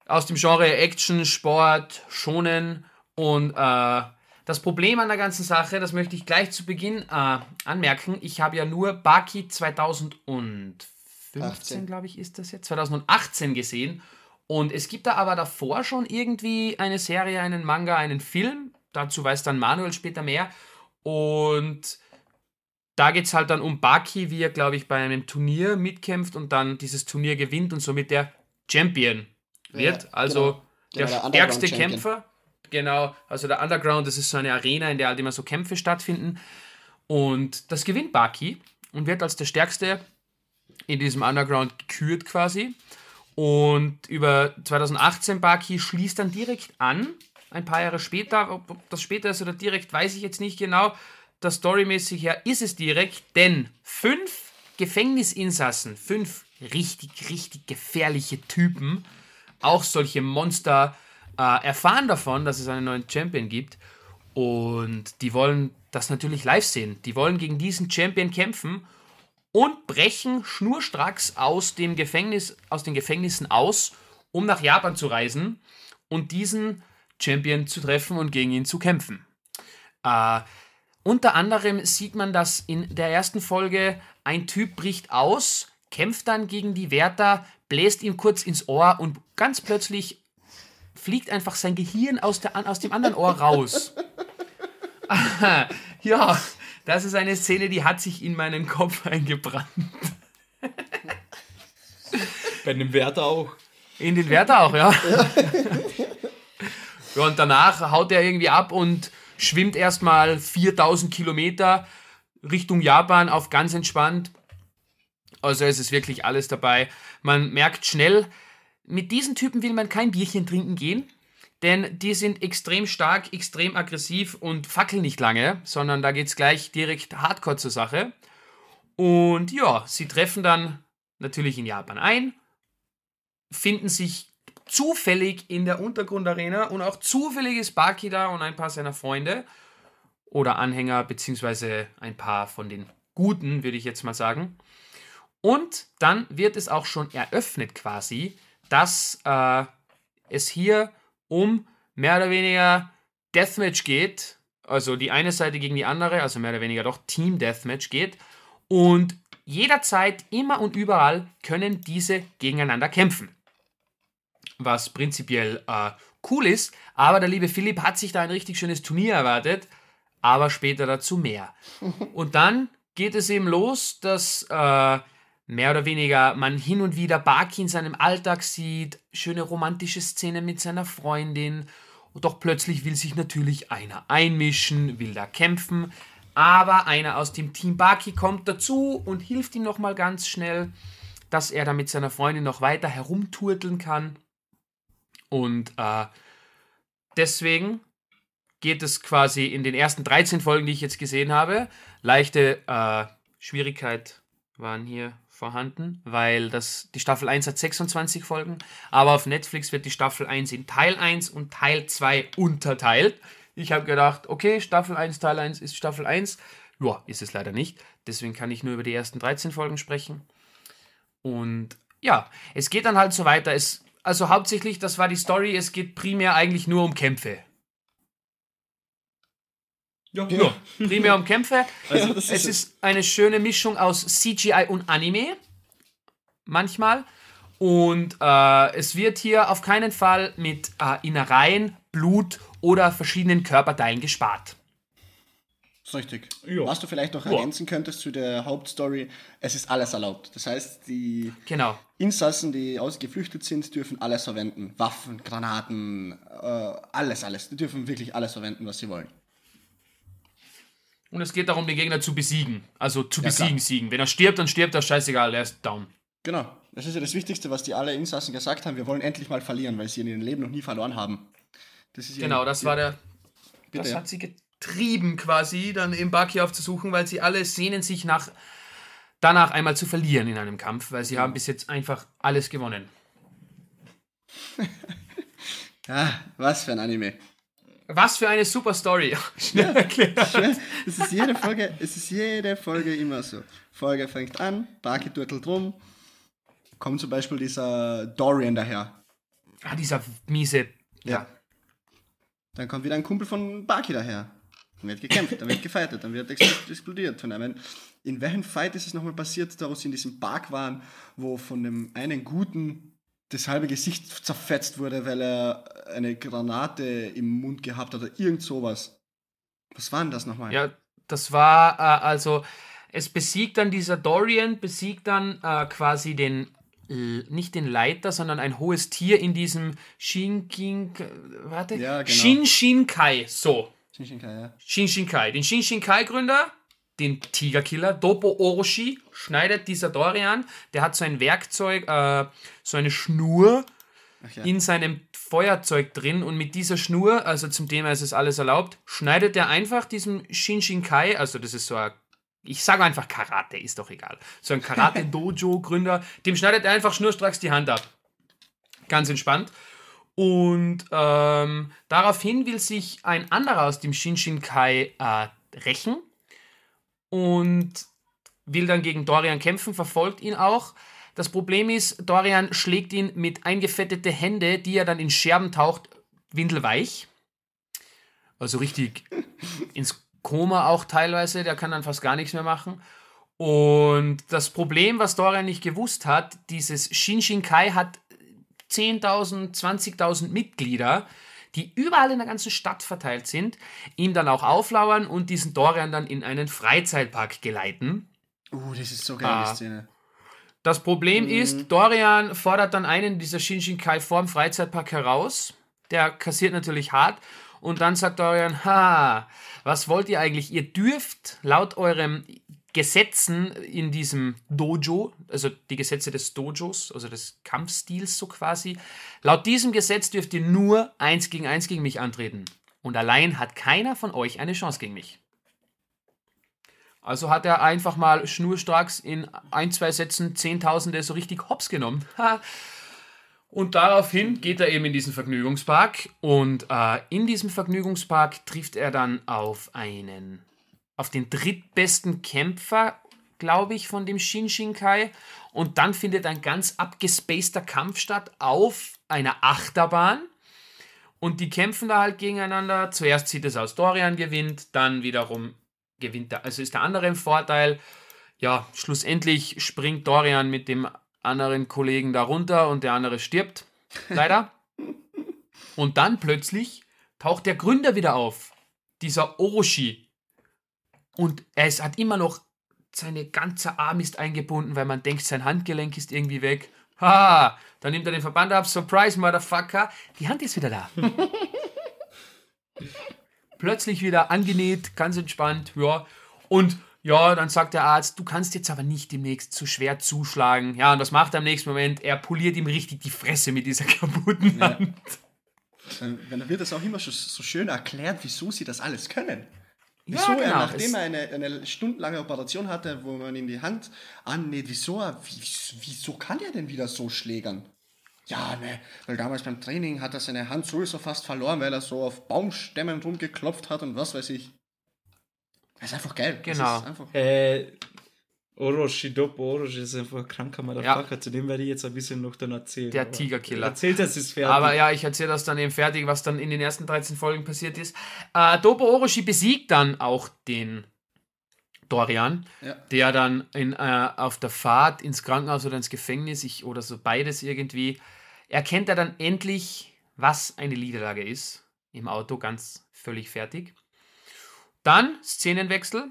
aus dem Genre Action, Sport, Shonen und äh, das Problem an der ganzen Sache, das möchte ich gleich zu Beginn äh, anmerken, ich habe ja nur Baki 2015, 18. glaube ich, ist das jetzt, 2018 gesehen und es gibt da aber davor schon irgendwie eine Serie, einen Manga, einen Film. Dazu weiß dann Manuel später mehr. Und da geht es halt dann um Baki, wie er, glaube ich, bei einem Turnier mitkämpft und dann dieses Turnier gewinnt und somit der Champion wird. Ja, also genau. der Genau, der stärkste. Kämpfer. Genau, also der Underground, das ist so eine Arena, in der halt immer so Kämpfe stattfinden. Und das gewinnt Baki und wird als der Stärkste in diesem Underground gekürt quasi. Und über 2018 Baki schließt dann direkt an, ein paar Jahre später. Ob das später ist oder direkt, weiß ich jetzt nicht genau. Das storymäßig her ist es direkt, denn fünf Gefängnisinsassen, fünf richtig, richtig gefährliche Typen, auch solche Monster, äh, erfahren davon, dass es einen neuen Champion gibt. Und die wollen das natürlich live sehen. Die wollen gegen diesen Champion kämpfen und brechen schnurstracks aus dem Gefängnis, aus den Gefängnissen aus, um nach Japan zu reisen und diesen Champion zu treffen und gegen ihn zu kämpfen. Äh, unter anderem sieht man, dass in der ersten Folge ein Typ bricht aus, kämpft dann gegen die Wärter, bläst ihm kurz ins Ohr und ganz plötzlich fliegt einfach sein Gehirn aus, der, aus dem anderen Ohr raus. ja, das ist eine Szene, die hat sich in meinen Kopf eingebrannt. Bei dem Wärter auch. In den Wärter auch, ja. ja. Und danach haut er irgendwie ab und schwimmt erstmal 4000 Kilometer Richtung Japan auf ganz entspannt. Also es ist wirklich alles dabei. Man merkt schnell, mit diesen Typen will man kein Bierchen trinken gehen, denn die sind extrem stark, extrem aggressiv und fackeln nicht lange, sondern da geht es gleich direkt hardcore zur Sache. Und ja, sie treffen dann natürlich in Japan ein, finden sich zufällig in der Untergrundarena und auch zufällig ist Baki da und ein paar seiner Freunde oder Anhänger, beziehungsweise ein paar von den Guten, würde ich jetzt mal sagen. Und dann wird es auch schon eröffnet quasi, dass äh, es hier um mehr oder weniger Deathmatch geht, also die eine Seite gegen die andere, also mehr oder weniger doch Team Deathmatch geht. Und jederzeit, immer und überall können diese gegeneinander kämpfen. Was prinzipiell äh, cool ist, aber der liebe Philipp hat sich da ein richtig schönes Turnier erwartet, aber später dazu mehr. Und dann geht es eben los, dass äh, mehr oder weniger man hin und wieder Baki in seinem Alltag sieht, schöne romantische Szenen mit seiner Freundin. Doch plötzlich will sich natürlich einer einmischen, will da kämpfen. Aber einer aus dem Team Baki kommt dazu und hilft ihm nochmal ganz schnell, dass er da mit seiner Freundin noch weiter herumturteln kann. Und äh, deswegen geht es quasi in den ersten 13 Folgen, die ich jetzt gesehen habe. Leichte äh, Schwierigkeit waren hier vorhanden, weil das, die Staffel 1 hat 26 Folgen, aber auf Netflix wird die Staffel 1 in Teil 1 und Teil 2 unterteilt. Ich habe gedacht, okay, Staffel 1, Teil 1 ist Staffel 1. Ja, ist es leider nicht. Deswegen kann ich nur über die ersten 13 Folgen sprechen. Und ja, es geht dann halt so weiter. Es, also hauptsächlich, das war die Story, es geht primär eigentlich nur um Kämpfe. Ja, ja. primär um Kämpfe. Also, ist es ist eine schöne Mischung aus CGI und Anime. Manchmal. Und äh, es wird hier auf keinen Fall mit äh, Innereien, Blut oder verschiedenen Körperteilen gespart. Ist richtig. Ja. Was du vielleicht noch ergänzen könntest zu der Hauptstory, es ist alles erlaubt. Das heißt, die genau. Insassen, die ausgeflüchtet sind, dürfen alles verwenden. Waffen, Granaten, äh, alles, alles. Die dürfen wirklich alles verwenden, was sie wollen. Und es geht darum, den Gegner zu besiegen. Also zu ja, besiegen, klar. siegen. Wenn er stirbt, dann stirbt er, scheißegal, er ist down. Genau. Das ist ja das Wichtigste, was die alle Insassen gesagt haben. Wir wollen endlich mal verlieren, weil sie in ihrem Leben noch nie verloren haben. Das genau, das war der. Bitte, das hat sie getrieben, quasi, dann im Baki aufzusuchen, weil sie alle sehnen sich nach danach einmal zu verlieren in einem Kampf, weil sie ja. haben bis jetzt einfach alles gewonnen. ah, was für ein Anime. Was für eine super Story. Schnell erklärt. Es ist jede Folge, es ist jede Folge immer so. Folge fängt an, Baki turtelt rum, kommt zum Beispiel dieser Dorian daher. Ah, dieser miese. Ja. Dann kommt wieder ein Kumpel von Baki daher. Dann wird gekämpft, dann wird gefeitet, dann wird explodiert von einem. In welchem Fight ist es nochmal passiert, da wo sie in diesem Park waren, wo von dem einen Guten das halbe Gesicht zerfetzt wurde, weil er eine Granate im Mund gehabt hat oder irgend sowas. Was war denn das nochmal? Ja, das war äh, also, es besiegt dann dieser Dorian, besiegt dann äh, quasi den äh, nicht den Leiter, sondern ein hohes Tier in diesem Shinkin, warte, Ja, genau. Shinshinkai, so. Shinshinkai, ja. Shinshinkai. Den Shinshinkai-Gründer, den Tigerkiller, Dopo Orochi, schneidet dieser Dorian. Der hat so ein Werkzeug, äh, so eine Schnur ja. in seinem Feuerzeug drin und mit dieser Schnur, also zum Thema ist es alles erlaubt, schneidet er einfach diesem Shinshinkai, also das ist so ein, ich sage einfach Karate, ist doch egal, so ein Karate-Dojo-Gründer, dem schneidet er einfach schnurstracks die Hand ab. Ganz entspannt. Und ähm, daraufhin will sich ein anderer aus dem Shinshinkai äh, rächen und will dann gegen Dorian kämpfen, verfolgt ihn auch. Das Problem ist, Dorian schlägt ihn mit eingefettete Hände, die er dann in Scherben taucht, windelweich. Also richtig ins Koma auch teilweise, der kann dann fast gar nichts mehr machen. Und das Problem, was Dorian nicht gewusst hat, dieses Shinshinkai hat 10.000, 20.000 Mitglieder, die überall in der ganzen Stadt verteilt sind, ihm dann auch auflauern und diesen Dorian dann in einen Freizeitpark geleiten. Uh, das ist so geil, Ah. die Szene. Das Problem ist, Dorian fordert dann einen dieser Shinshinkai vorm Freizeitpark heraus. Der kassiert natürlich hart. Und dann sagt Dorian, ha, was wollt ihr eigentlich? Ihr dürft laut eurem Gesetzen in diesem Dojo, also die Gesetze des Dojos, also des Kampfstils so quasi, laut diesem Gesetz dürft ihr nur eins gegen eins gegen mich antreten. Und allein hat keiner von euch eine Chance gegen mich. Also hat er einfach mal schnurstracks in ein, zwei Sätzen Zehntausende so richtig hops genommen. Und daraufhin geht er eben in diesen Vergnügungspark und äh, in diesem Vergnügungspark trifft er dann auf einen, auf den drittbesten Kämpfer, glaube ich, von dem Shinshinkai. Und dann findet ein ganz abgespaceter Kampf statt auf einer Achterbahn. Und die kämpfen da halt gegeneinander. Zuerst sieht es aus, Dorian gewinnt, dann wiederum gewinnt der, also ist der andere im Vorteil. Ja, schlussendlich springt Dorian mit dem anderen Kollegen da runter und der andere stirbt. Leider. und dann plötzlich taucht der Gründer wieder auf. Dieser Orochi. Und er ist, hat immer noch seine ganze Arm ist eingebunden, weil man denkt, sein Handgelenk ist irgendwie weg. Ha! Dann nimmt er den Verband ab. Surprise, Motherfucker. Die Hand ist wieder da. Plötzlich wieder angenäht, ganz entspannt. Ja. Und ja, dann sagt der Arzt, du kannst jetzt aber nicht demnächst zu schwer zuschlagen. Ja, und was macht er im nächsten Moment? Er poliert ihm richtig die Fresse mit dieser kaputten Ja. Hand. Dann, dann wird das auch immer so schön erklärt, wieso sie das alles können. Ja, Wieso er, genau. nachdem er eine, eine stundenlange Operation hatte, wo man ihm die Hand annäht, wieso, er, wie- wieso kann er denn wieder so schlägern? Ja, ne, weil damals beim Training hat er seine Hand sowieso fast verloren, weil er so auf Baumstämmen rumgeklopft hat und was weiß ich. Das ist einfach geil. Das Genau. ist einfach, Äh, Orochi, Dopo Orochi ist einfach ein kranker Motherfucker. Zu dem werde ich jetzt ein bisschen noch dann erzählen. Der Tigerkiller. Erzählt, das ist fertig. Aber ja, ich erzähle das dann eben fertig, was dann in den ersten 13 Folgen passiert ist. Äh, Dopo Orochi besiegt dann auch den Dorian, Ja. der dann in, äh, auf der Fahrt ins Krankenhaus oder ins Gefängnis ich, oder so beides irgendwie, erkennt er dann endlich, was eine Niederlage ist. Im Auto ganz völlig fertig. Dann Szenenwechsel.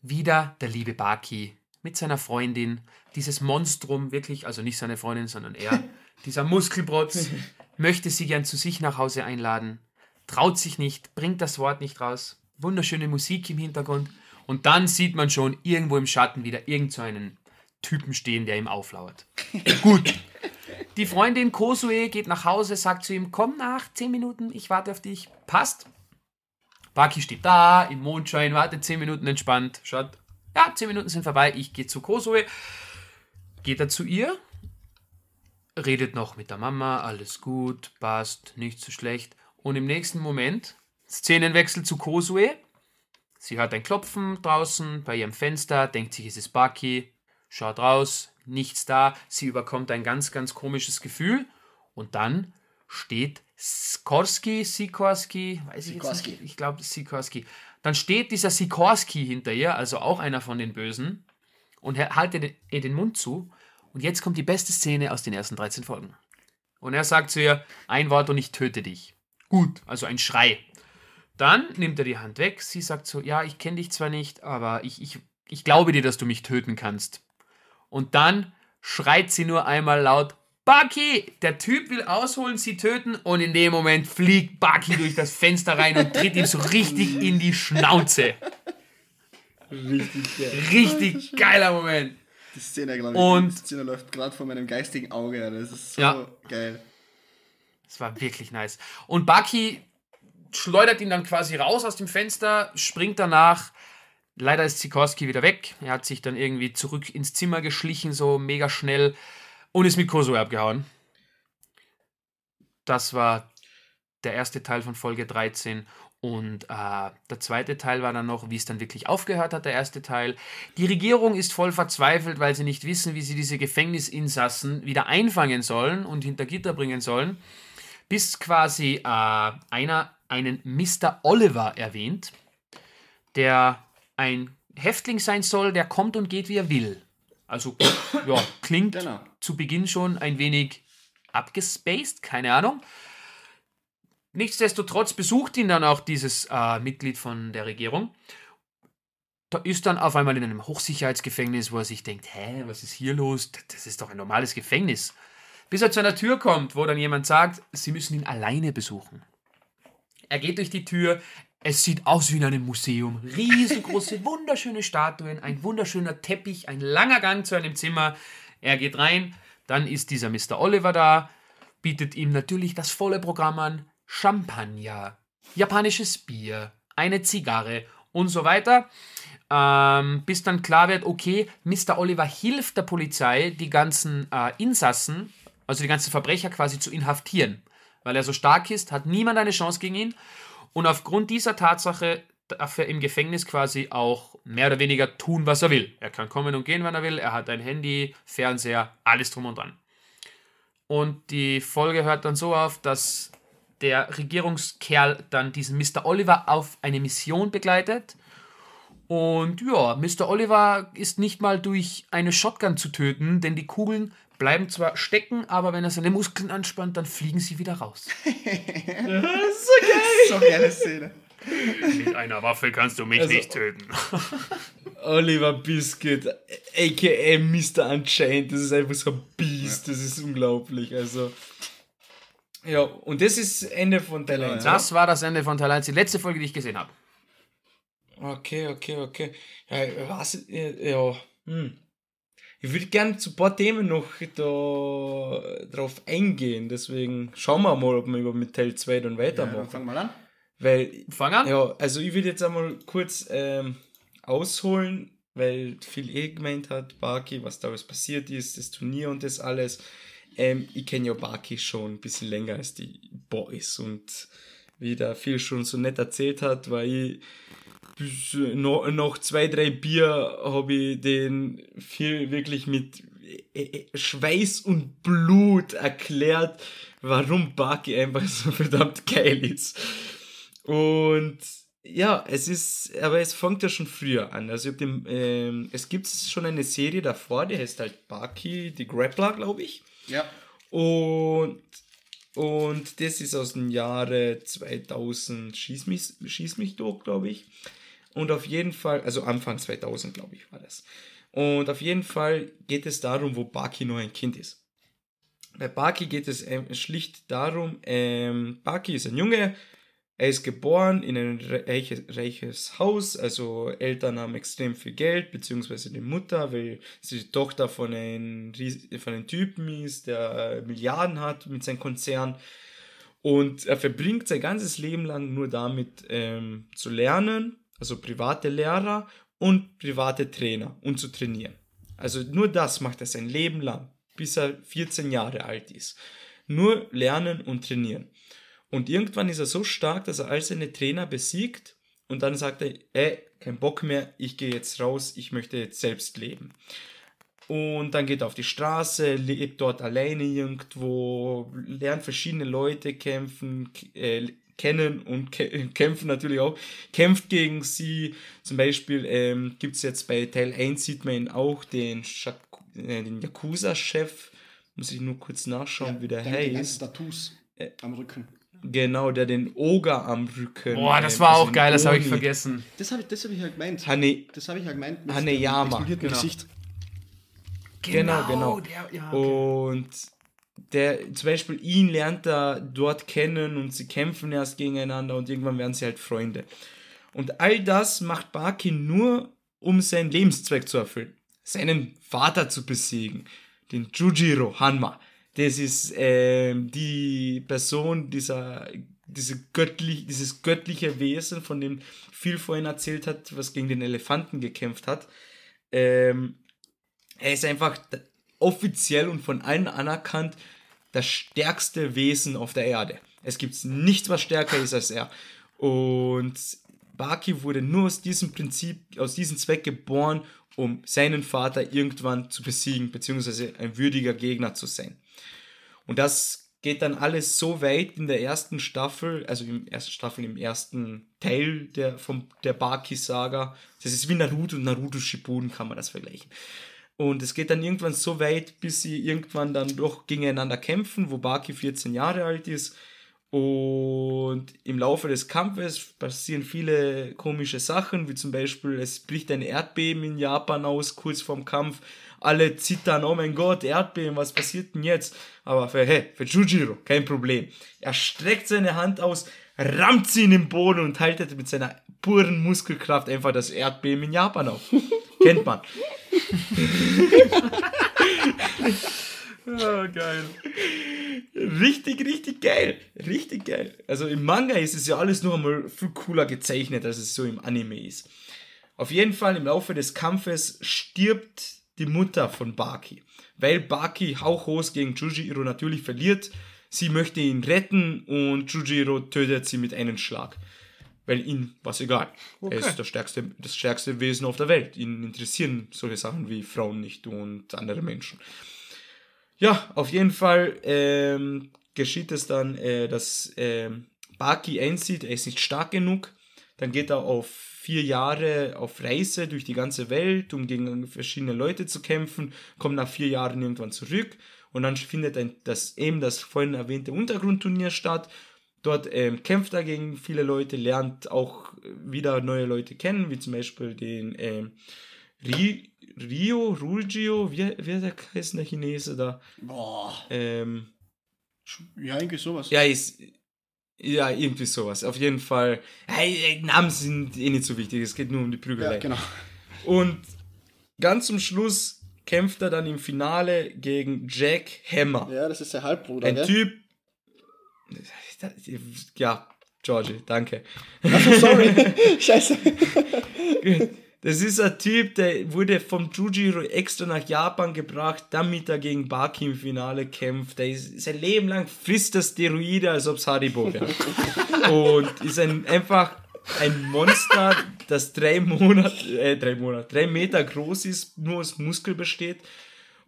Wieder der liebe Baki mit seiner Freundin. Dieses Monstrum, wirklich, also nicht seine Freundin, sondern er. dieser Muskelprotz möchte sie gern zu sich nach Hause einladen. Traut sich nicht, bringt das Wort nicht raus. Wunderschöne Musik im Hintergrund. Und dann sieht man schon irgendwo im Schatten wieder irgend so einen Typen stehen, der ihm auflauert. Gut. Die Freundin Kosue geht nach Hause, sagt zu ihm, komm nach, 10 Minuten, ich warte auf dich. Passt. Baki steht da, im Mondschein, wartet 10 Minuten entspannt, schaut, ja, 10 Minuten sind vorbei, ich gehe zu Kosue. Geht er zu ihr, redet noch mit der Mama, alles gut, passt, nicht so schlecht. Und im nächsten Moment, Szenenwechsel zu Kosue. Sie hört ein Klopfen draußen bei ihrem Fenster, denkt sich, es ist Baki, schaut raus, nichts da. Sie überkommt ein ganz, ganz komisches Gefühl. Und dann steht Skorski, Sikorski, weiß ich jetzt Sikorski. nicht, ich glaube Sikorski. Dann steht dieser Sikorski hinter ihr, also auch einer von den Bösen, und haltet ihr den Mund zu. Und jetzt kommt die beste Szene aus den ersten 13 Folgen. Und er sagt zu ihr, ein Wort und ich töte dich. Gut, also ein Schrei. Dann nimmt er die Hand weg. Sie sagt so, ja, ich kenne dich zwar nicht, aber ich, ich, ich glaube dir, dass du mich töten kannst. Und dann schreit sie nur einmal laut, Bucky! Der Typ will ausholen, sie töten und in dem Moment fliegt Bucky durch das Fenster rein und tritt ihm so richtig in die Schnauze. Richtig geil. Richtig geiler Moment. Die Szene, glaube ich, Und- die Szene läuft gerade vor meinem geistigen Auge. Das ist so Ja. geil. Das war wirklich nice. Und Bucky schleudert ihn dann quasi raus aus dem Fenster, springt danach. Leider ist Sikorski wieder weg. Er hat sich dann irgendwie zurück ins Zimmer geschlichen, so mega schnell, und ist mit Kosoe abgehauen. Das war der erste Teil von Folge 13. Und äh, der zweite Teil war dann noch, wie es dann wirklich aufgehört hat, der erste Teil. Die Regierung ist voll verzweifelt, weil sie nicht wissen, wie sie diese Gefängnisinsassen wieder einfangen sollen und hinter Gitter bringen sollen bis quasi äh, einer einen Mr. Oliver erwähnt, der ein Häftling sein soll, der kommt und geht, wie er will. Also, ja, klingt Genau. Zu Beginn schon ein wenig abgespaced, keine Ahnung. Nichtsdestotrotz besucht ihn dann auch dieses äh, Mitglied von der Regierung. Da ist dann auf einmal in einem Hochsicherheitsgefängnis, wo er sich denkt, hä, was ist hier los? Das ist doch ein normales Gefängnis. Bis er zu einer Tür kommt, wo dann jemand sagt, sie müssen ihn alleine besuchen. Er geht durch die Tür, es sieht aus wie in einem Museum. Riesengroße, wunderschöne Statuen, ein wunderschöner Teppich, ein langer Gang zu einem Zimmer. Er geht rein, dann ist dieser Mr. Oliver da, bietet ihm natürlich das volle Programm an. Champagner, japanisches Bier, eine Zigarre und so weiter. Ähm, bis dann klar wird, okay, Mr. Oliver hilft der Polizei, die ganzen äh, Insassen, also die ganzen Verbrecher quasi zu inhaftieren. Weil er so stark ist, hat niemand eine Chance gegen ihn. Und aufgrund dieser Tatsache darf er im Gefängnis quasi auch mehr oder weniger tun, was er will. Er kann kommen und gehen, wann er will. Er hat ein Handy, Fernseher, alles drum und dran. Und die Folge hört dann so auf, dass der Regierungskerl dann diesen Mr. Oliver auf eine Mission begleitet. Und ja, Mr. Oliver ist nicht mal durch eine Shotgun zu töten, denn die Kugeln bleiben zwar stecken, aber wenn er seine Muskeln anspannt, dann fliegen sie wieder raus. So geile Szene. Mit einer Waffe kannst du mich Also- nicht töten. Oliver Biscuit, aka Mr. Unchained, das ist einfach so ein Beast, das ist unglaublich. Also, ja, und das ist Ende von Teil Genau, 1. ja. Das war das Ende von Teil 1, die letzte Folge, die ich gesehen habe. Okay, okay, okay. Ja, was, ja, hm. Ich würde gerne zu ein paar Themen noch da drauf eingehen, deswegen schauen wir mal, ob wir über mit Teil 2 dann Ja, weitermachen. dann fang mal an. Weil Fang an. Ja, also ich würde jetzt einmal kurz ähm, ausholen, weil viel eh gemeint hat, Baki, was da alles passiert ist, das Turnier und das alles. Ähm, ich kenne ja Baki schon ein bisschen länger als die Boys und wie da viel schon so nett erzählt hat, weil ich bis, äh, noch, noch zwei, drei Bier habe ich den viel wirklich mit äh, äh, Schweiß und Blut erklärt, warum Baki einfach so verdammt geil ist. Und ja, es ist, aber es fängt ja schon früher an. Also dem, ähm, es gibt schon eine Serie davor, die heißt halt Baki, die Grappler, glaube ich. Ja. Und, und das ist aus dem Jahre 2000, schieß mich, schieß mich durch, glaube ich. Und auf jeden Fall, also Anfang 2000, glaube ich, war das. Und auf jeden Fall geht es darum, wo Baki noch ein Kind ist. Bei Baki geht es ähm, schlicht darum, ähm, Baki ist ein Junge, er ist geboren in ein reiches, reiches Haus, also Eltern haben extrem viel Geld, beziehungsweise die Mutter, weil sie die Tochter von einem, von einem Typen ist, der Milliarden hat mit seinem Konzern. Und er verbringt sein ganzes Leben lang nur damit ähm, zu lernen, also private Lehrer und private Trainer und zu trainieren. Also nur das macht er sein Leben lang, bis er 14 Jahre alt ist. Nur lernen und trainieren. Und irgendwann ist er so stark, dass er all seine Trainer besiegt und dann sagt er, ey, kein Bock mehr, ich gehe jetzt raus, ich möchte jetzt selbst leben. Und dann geht er auf die Straße, lebt dort alleine irgendwo, lernt verschiedene Leute kämpfen, äh, kennen und kä kämpfen natürlich auch, kämpft gegen sie. Zum Beispiel ähm, gibt es jetzt bei Teil 1 sieht man ihn auch, den, Shak äh, den Yakuza-Chef, muss ich nur kurz nachschauen, wie der heißt. Tattoos Äh, am Rücken. Genau, der den Oger am Rücken. Boah, das war also auch geil, das habe ich vergessen. Das habe ich, das hab ich ja gemeint. Hane, Das habe ich ja gemeint. Mit Haneyama, genau. Gesicht. Genau, genau. Der, ja, okay. Und der, zum Beispiel ihn lernt er dort kennen und sie kämpfen erst gegeneinander und irgendwann werden sie halt Freunde. Und all das macht Baki nur, um seinen Lebenszweck zu erfüllen. Seinen Vater zu besiegen. Den Jujiro Hanma. Das ist ähm, die Person, dieser, diese göttlich, dieses göttliche Wesen, von dem viel vorhin erzählt hat, was gegen den Elefanten gekämpft hat. Ähm, er ist einfach offiziell und von allen anerkannt das stärkste Wesen auf der Erde. Es gibt nichts, was stärker ist als er. Und Baki wurde nur aus diesem Prinzip, aus diesem Zweck geboren, um seinen Vater irgendwann zu besiegen, beziehungsweise ein würdiger Gegner zu sein. Und das geht dann alles so weit in der ersten Staffel, also im ersten Staffel, im ersten Teil der, vom, der Baki-Saga. Das ist wie Naruto und Naruto Shippuden, kann man das vergleichen. Und es geht dann irgendwann so weit, bis sie irgendwann dann doch gegeneinander kämpfen, wo Baki 14 Jahre alt ist. Und im Laufe des Kampfes passieren viele komische Sachen, wie zum Beispiel, es bricht ein Erdbeben in Japan aus, kurz vorm Kampf. Alle zittern, oh mein Gott, Erdbeben, was passiert denn jetzt? Aber für, hey, für Jujiro, kein Problem. Er streckt seine Hand aus, rammt sie in den Boden und haltet mit seiner puren Muskelkraft einfach das Erdbeben in Japan auf. Kennt man. oh, geil. Richtig, richtig geil. Richtig geil. Also im Manga ist es ja alles noch einmal viel cooler gezeichnet, als es so im Anime ist. Auf jeden Fall im Laufe des Kampfes stirbt die Mutter von Baki. Weil Baki hauchlos gegen Jujiro natürlich verliert. Sie möchte ihn retten und Jujiro tötet sie mit einem Schlag. Weil ihm was egal. Okay. Er ist das stärkste, das stärkste Wesen auf der Welt. Ihn interessieren solche Sachen wie Frauen nicht und andere Menschen. Ja, auf jeden Fall ähm, geschieht es dann, äh, dass ähm, Baki einsieht, er ist nicht stark genug. Dann geht er auf vier Jahre auf Reise durch die ganze Welt, um gegen verschiedene Leute zu kämpfen, kommt nach vier Jahren irgendwann zurück und dann findet ein, das, eben das vorhin erwähnte Untergrundturnier statt. Dort ähm, kämpft er gegen viele Leute, lernt auch wieder neue Leute kennen, wie zum Beispiel den ähm, Ri, Rio, Rugio, wie, wie der heißen der Chinese da? Boah. Ähm, Ja, irgendwie sowas. ja, ist. Ja, irgendwie sowas. Auf jeden Fall. Hey, Namen sind eh nicht so wichtig. Es geht nur um die Prügelei. Ja, genau. Und ganz zum Schluss kämpft er dann im Finale gegen Jack Hammer. Ja, das ist der Halbbruder, Ein gell? Typ. Ja, Georgie, danke. Achso, sorry. Scheiße. Das ist ein Typ, der wurde vom Jujiro extra nach Japan gebracht, damit er gegen Baki im Finale kämpft. Der ist sein Leben lang frisst das Steroide, als ob es Haribo wäre. Und ist ein, einfach ein Monster, das drei Monate, äh, drei Monate, drei Meter groß ist, nur aus Muskel besteht.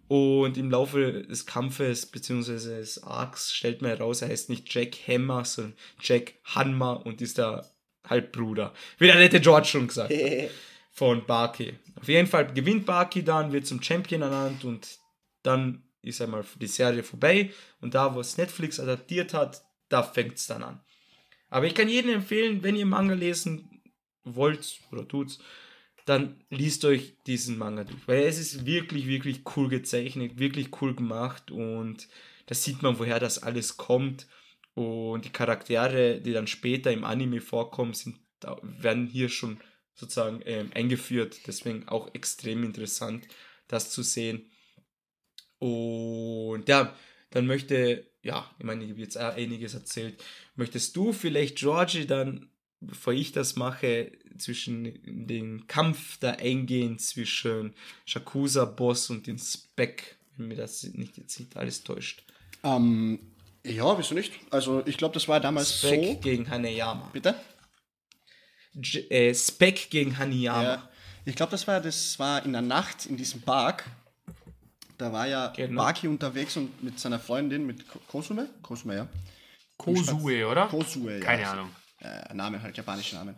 Und im Laufe des Kampfes, beziehungsweise des Arcs, stellt man heraus, er heißt nicht Jack Hammer, sondern Jack Hanma und ist der Halbbruder. Wie der nette George schon gesagt hat von Baki. Auf jeden Fall gewinnt Baki dann, wird zum Champion ernannt und dann ist einmal die Serie vorbei und da, wo es Netflix adaptiert hat, da fängt es dann an. Aber ich kann jedem empfehlen, wenn ihr Manga lesen wollt oder tut's, dann liest euch diesen Manga durch, weil es ist wirklich, wirklich cool gezeichnet, wirklich cool gemacht und da sieht man, woher das alles kommt und die Charaktere, die dann später im Anime vorkommen, sind, werden hier schon sozusagen ähm, eingeführt. Deswegen auch extrem interessant, das zu sehen. Und ja, dann möchte, ja, ich meine, ich habe jetzt auch einiges erzählt. Möchtest du vielleicht, Georgie, dann, bevor ich das mache, zwischen den Kampf da eingehen zwischen Shakusa-Boss und den Speck, wenn mir das nicht jetzt nicht alles täuscht. Ähm, ja, wieso nicht? Also, ich glaube, das war damals Speck so. gegen Haneyama. Bitte? J äh, Speck gegen Haneyama. Ja. Ich glaube, das war, das war in der Nacht in diesem Park. Da war ja Genau. Baki unterwegs und mit seiner Freundin, mit Ko- Kosume? Kosume, ja. Kosue, oder? Kosue, ja. Keine Ahnung. Äh, Name, halt japanischer Name.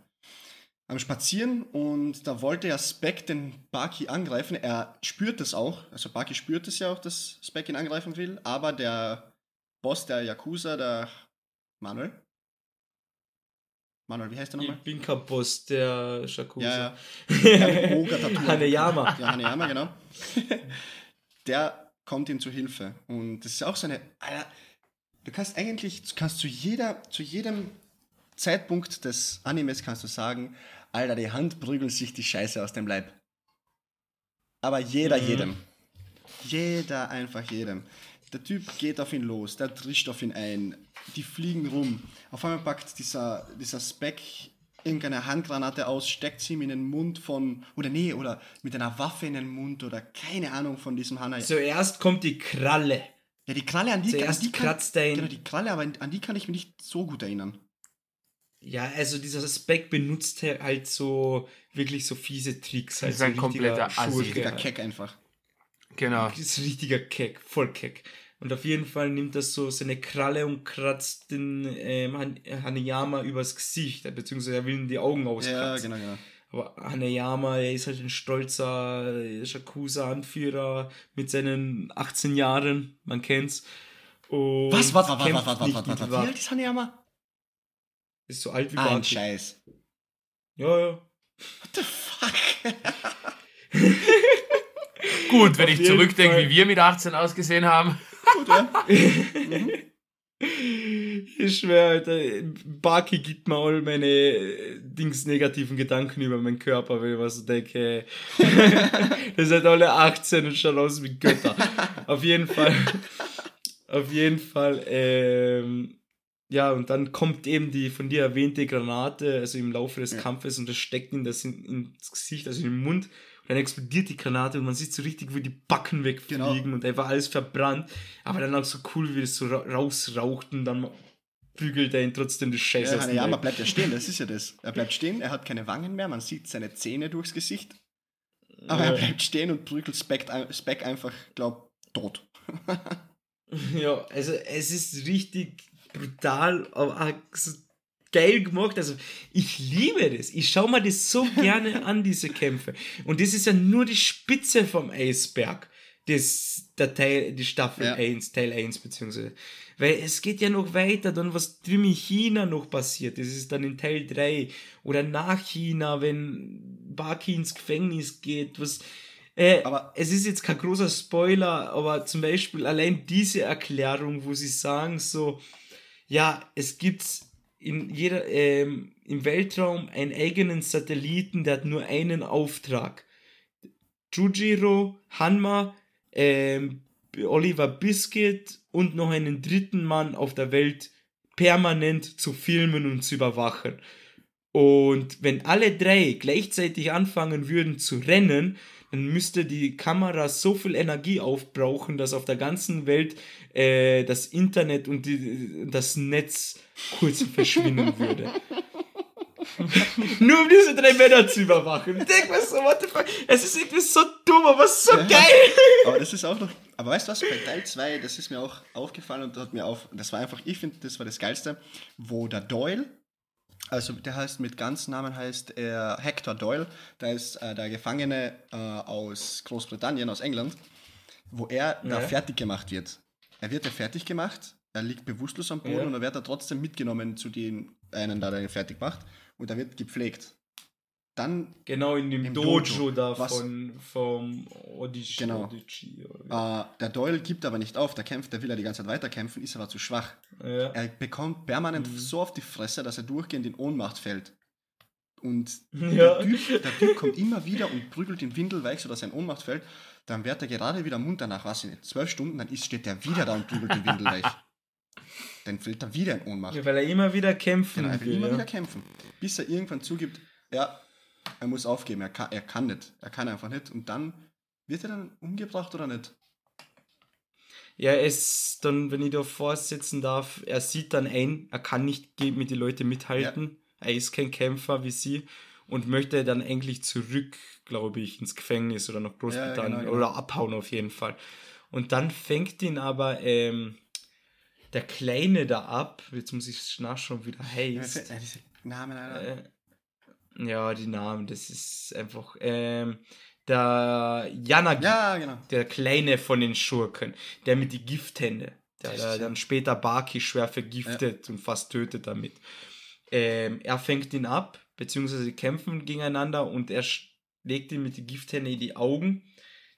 Am Spazieren und da wollte ja Speck den Baki angreifen. Er spürt es auch, also Baki spürt es ja auch, dass Speck ihn angreifen will, aber der Boss der Yakuza, der Manuel. Manuel, wie heißt der nochmal? Ich bin kein Boss der Shakusa. Ja, ja. Ogre-Tattoo. Haneyama. Ja, Haneyama, genau. der kommt ihm zu Hilfe. Und das ist auch so eine. Du kannst eigentlich, du kannst zu jeder, zu jedem Zeitpunkt des Animes kannst du sagen, Alter, die Hand prügelt sich die Scheiße aus dem Leib. Aber jeder Mhm. jedem. Jeder einfach jedem. Der Typ geht auf ihn los, der trischt auf ihn ein, die fliegen rum. Auf einmal packt dieser, dieser Speck irgendeine Handgranate aus, steckt sie ihm in den Mund von, oder nee, oder mit einer Waffe in den Mund oder keine Ahnung von diesem Hanna. Zuerst kommt die Kralle. Ja, die Kralle an die, Zuerst an die kann, kratzt er ihn. Genau, die Kralle, aber an die kann ich mich nicht so gut erinnern. Ja, also dieser Speck benutzt halt so wirklich so fiese Tricks. Das Also ist ein kompletter Assi. Richtiger halt. Keck einfach. Genau. Das ist ein richtiger Keck, voll Keck. Und auf jeden Fall nimmt er so seine Kralle und kratzt den ähm, Han Haneyama übers Gesicht, beziehungsweise er will ihm die Augen Ja, auskratzen. genau, genau. Aber Haneyama, er ist halt ein stolzer Yakuza-Anführer mit seinen 18 Jahren, man kennt's. Und Was, was, was, was, was, was, was, was, was, Waffen. Wie alt ist Haneyama? Ist so alt wie Ah, ein. Scheiß. Ja, ja. What the fuck? Gut, wenn ich zurückdenke, Fall. wie wir mit 18 ausgesehen haben. Gut, ja. Ich schwöre, Alter, Baki gibt mir all meine äh, Dings negativen Gedanken über meinen Körper, weil ich mir so denke, ihr seid alle 18 und schaut aus wie Götter. auf jeden Fall, auf jeden Fall, ähm, ja, und dann kommt eben die von dir erwähnte Granate, also im Laufe des Ja. Kampfes, und das steckt ihm das in, ins Gesicht, also in den Mund. Dann explodiert die Granate und man sieht so richtig, wie die Backen wegfliegen Genau. und einfach alles verbrannt. Aber dann auch so cool, wie das so ra rausraucht und dann bügelt er ihn trotzdem das Scheiße Ja, Haneyama Leib. bleibt ja stehen, das ist ja das. Er bleibt stehen, er hat keine Wangen mehr, man sieht seine Zähne durchs Gesicht. Aber er Ja. bleibt stehen und prügelt Speck, Speck einfach, glaub, tot. Ja, also es ist richtig brutal, aber auch so geil gemacht. Also ich liebe das. Ich schaue mir das so gerne an, diese Kämpfe. Und das ist ja nur die Spitze vom Eisberg. Das, der Teil, die Staffel Ja. 1, Teil 1 beziehungsweise. Weil es geht ja noch weiter, dann was drüben in China noch passiert. Das ist dann in Teil 3. Oder nach China, wenn Baki ins Gefängnis geht, was äh, Aber- es ist jetzt kein großer Spoiler, aber zum Beispiel allein diese Erklärung, wo sie sagen so, ja, es gibt in jeder, ähm, im Weltraum einen eigenen Satelliten, der hat nur einen Auftrag. Jujiro, Hanma, ähm, Oliver Biscuit und noch einen dritten Mann auf der Welt permanent zu filmen und zu überwachen. Und wenn alle drei gleichzeitig anfangen würden zu rennen, dann müsste die Kamera so viel Energie aufbrauchen, dass auf der ganzen Welt äh, das Internet und die, das Netz kurz verschwinden würde. Nur um diese drei Männer zu überwachen. Ich denke mir so, what the fuck? Es ist irgendwie so dumm, aber so Ja. geil. Aber das ist auch noch. Aber weißt du was, bei Teil 2, das ist mir auch aufgefallen und hat mir auf. Das war einfach, ich finde, das war das Geilste, wo der Doyle, also der heißt mit ganzen Namen heißt er Hector Doyle, der ist äh, der Gefangene äh, aus Großbritannien, aus England, wo er da Ja. fertig gemacht wird. Er wird ja fertig gemacht, er liegt bewusstlos am Boden Ja. und er wird da trotzdem mitgenommen zu den einen, da, der ihn fertig macht und er wird gepflegt. Dann Genau, in dem Dojo, Dojo. da Was? von vom Odyssey. Genau. Oder Äh, der Doyle gibt aber nicht auf, der kämpft, der will ja die ganze Zeit weiterkämpfen, ist aber zu schwach. ja. Er bekommt permanent so auf die Fresse, dass er durchgehend in Ohnmacht fällt. Und Ja. der, typ, der Typ kommt immer wieder und prügelt den Windel weg, sodass er in Ohnmacht fällt. Dann wird er gerade wieder munter nach, was nicht, zwölf Stunden, dann ist, steht er wieder da und prügelt den Windel weg. Dann fällt er wieder in Ohnmacht. Ja, weil er immer wieder kämpfen Genau, er will will. immer ja. wieder kämpfen. Bis er irgendwann zugibt, ja, er muss aufgeben, er kann, er kann nicht. Er kann einfach nicht. Und dann wird er dann umgebracht oder nicht? Ja, es dann, wenn ich da vorsetzen darf, er sieht dann ein, er kann nicht mit den Leuten mithalten. Er ist kein Kämpfer wie sie und möchte dann eigentlich zurück, glaube ich, ins Gefängnis oder nach Großbritannien Ja, genau, genau. oder abhauen auf jeden Fall. Und dann fängt ihn aber ähm, der Kleine da ab. Jetzt muss ich nachschauen, wie der heißt. Ja, Alter. Äh, ja, die Namen, das ist einfach. Ähm, der Yanagi, Ja, genau. der Kleine von den Schurken, der mit die Gifthände, der, der ja- dann später Baki schwer vergiftet und fast tötet damit. Ähm, er fängt ihn ab, beziehungsweise sie kämpfen gegeneinander und er schlägt ihn mit die Gifthände in die Augen.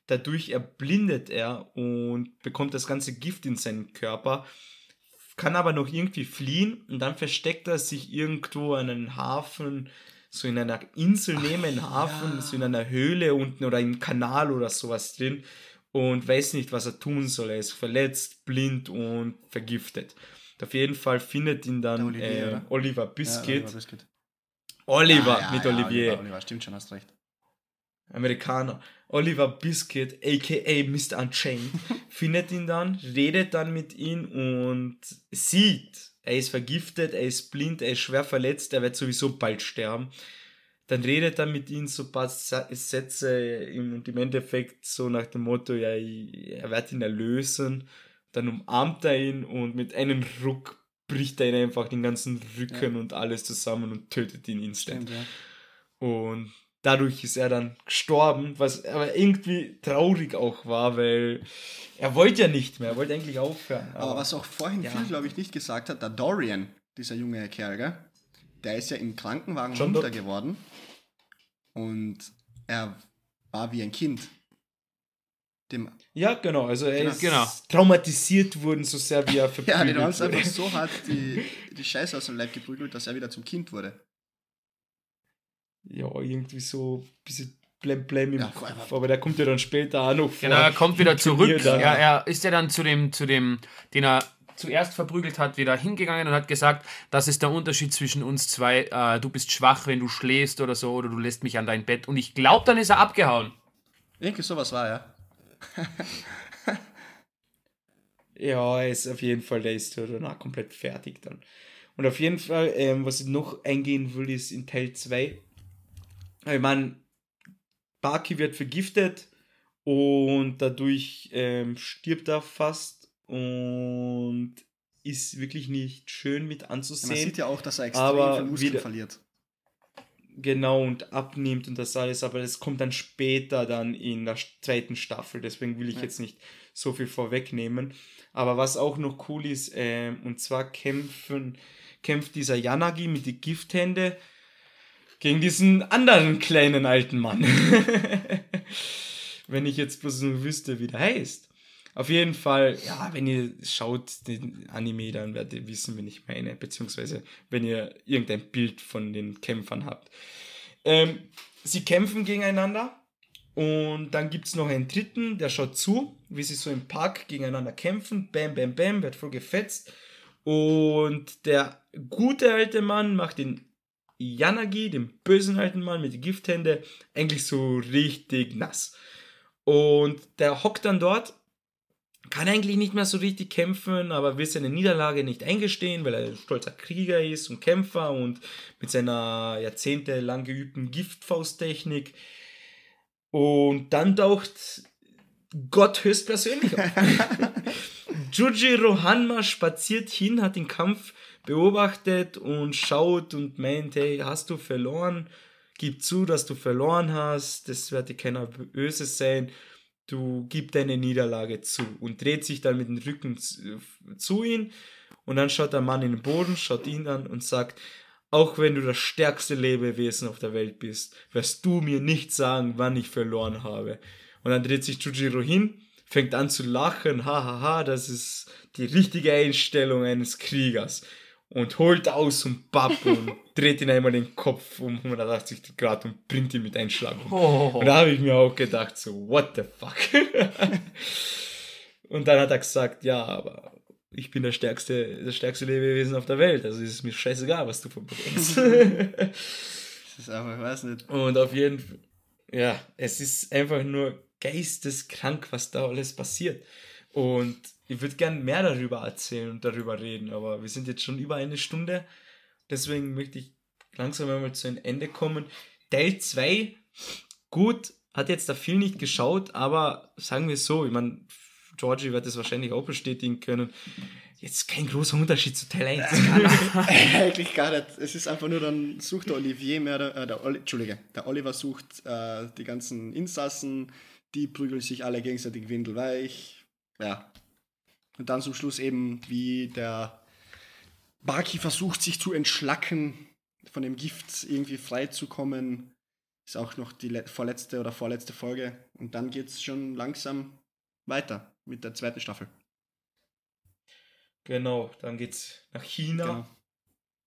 Dadurch erblindet er und bekommt das ganze Gift in seinen Körper, kann aber noch irgendwie fliehen und dann versteckt er sich irgendwo an einem Hafen, so in einer Insel neben einem Hafen, ja. so in einer Höhle unten oder im Kanal oder sowas drin und weiß nicht, was er tun soll. Er ist verletzt, blind und vergiftet. Auf jeden Fall findet ihn dann Olivier, äh? Oliver Ja, Biscuit. Oliver Biscuit. Oliver Ah, ja, mit ja, Olivier. Oliver, Oliver, stimmt schon, hast recht. Amerikaner. Oliver Biscuit, aka Mr. Unchained, findet ihn dann, redet dann mit ihm und sieht, er ist vergiftet, er ist blind, er ist schwer verletzt, er wird sowieso bald sterben. Dann redet er mit ihm so ein paar Sätze und im Endeffekt so nach dem Motto, ja, er wird ihn erlösen. Dann umarmt er ihn und mit einem Ruck bricht er ihn einfach den ganzen Rücken und alles zusammen und tötet ihn instant. Stimmt, ja. Und dadurch ist er dann gestorben, was aber irgendwie traurig auch war, weil er wollte ja nicht mehr, er wollte eigentlich aufhören. Aber was auch vorhin ja. Phil, glaube ich, nicht gesagt hat, der Dorian, dieser junge Kerl, gell? der ist ja im Krankenwagen John munter Doe- geworden und er war wie ein Kind. Dem, Ja, genau, also er Genau. ist Genau. traumatisiert worden, so sehr wie er ja, verprügelt den haben einfach so hart die, die Scheiße aus dem Leib geprügelt, dass er wieder zum Kind wurde. Ja, irgendwie so ein bisschen blem blem im Ja, Kopf, aber- der kommt ja dann später auch noch vor. Genau, er kommt wieder zurück. Dann. Ja, er ist ja dann zu dem, zu dem, den er zuerst verprügelt hat, wieder hingegangen und hat gesagt, das ist der Unterschied zwischen uns zwei. Äh, du bist schwach, wenn du schläfst oder so, oder du lässt mich an dein Bett. Und ich glaube, dann ist er abgehauen. Irgendwie sowas war, ja. Ja, er ist auf jeden Fall, der ist ja danach komplett fertig dann. Und auf jeden Fall, ähm, was ich noch eingehen will, ist in Teil 2. Ich meine, Baki wird vergiftet und dadurch ähm, stirbt er fast und ist wirklich nicht schön mit ja man anzusehen. sieht ja auch, dass er extrem aber viel Muskeln wieder- verliert. Genau, und abnimmt und das alles, aber das kommt dann später dann in der zweiten Staffel, deswegen will ich Ja. jetzt nicht so viel vorwegnehmen. Aber was auch noch cool ist, ähm, und zwar kämpfen, kämpft dieser Yanagi mit die Gifthände gegen diesen anderen kleinen alten Mann. Wenn ich jetzt bloß nur wüsste, wie der heißt. Auf jeden Fall, ja, wenn ihr schaut den Anime, dann werdet ihr wissen, wen ich meine, beziehungsweise wenn ihr irgendein Bild von den Kämpfern habt. Ähm, sie kämpfen gegeneinander und dann gibt es noch einen dritten, der schaut zu, wie sie so im Park gegeneinander kämpfen. Bam, bam, bam, wird voll gefetzt. Und der gute alte Mann macht den Yanagi, den bösen alten Mann mit den Gifthände, eigentlich so richtig nass. Und der hockt dann dort, kann eigentlich nicht mehr so richtig kämpfen, aber will seine Niederlage nicht eingestehen, weil er ein stolzer Krieger ist und Kämpfer und mit seiner jahrzehntelang geübten Giftfausttechnik. Und dann taucht Gott höchstpersönlich auf. Jujiro Hanma spaziert hin, hat den Kampf beobachtet und schaut und meint, hey, hast du verloren? Gib zu, dass du verloren hast, das wird dir keiner böse sein. Du gib deine Niederlage zu und dreht sich dann mit dem Rücken zu, zu ihm und dann schaut der Mann in den Boden, schaut ihn an und sagt, auch wenn du das stärkste Lebewesen auf der Welt bist, wirst du mir nicht sagen, wann ich verloren habe. Und dann dreht sich Jujiro hin, fängt an zu lachen, hahaha, ha, ha, das ist die richtige Einstellung eines Kriegers. Und holt aus und bapp und dreht ihn einmal den Kopf um 180 Grad und bringt ihn mit Einschlag um. Oh. Und da habe ich mir auch gedacht, so, what the fuck? und dann hat er gesagt, ja, aber ich bin der stärkste, das stärkste Lebewesen auf der Welt, also ist es mir scheißegal, was du denkst. Das ist einfach, ich weiß nicht. und auf jeden Fall, ja, es ist einfach nur geisteskrank, was da alles passiert. Und ich würde gern mehr darüber erzählen und darüber reden, aber wir sind jetzt schon über eine Stunde. Deswegen möchte ich langsam einmal zu einem Ende kommen. Teil 2, gut, hat jetzt da viel nicht geschaut, aber sagen wir so, ich meine, Georgie wird das wahrscheinlich auch bestätigen können. Jetzt kein großer Unterschied zu Teil 1. Eigentlich gar nicht. Es ist einfach nur, dann sucht der Olivier mehr, äh, der Oli, Entschuldige, der Oliver sucht äh, die ganzen Insassen, die prügeln sich alle gegenseitig windelweich. Ja. Und dann zum Schluss eben, wie der Baki versucht, sich zu entschlacken, von dem Gift irgendwie frei zu kommen. Ist auch noch die vorletzte oder vorletzte Folge. Und dann geht es schon langsam weiter mit der zweiten Staffel. Genau, dann geht's nach China. Genau.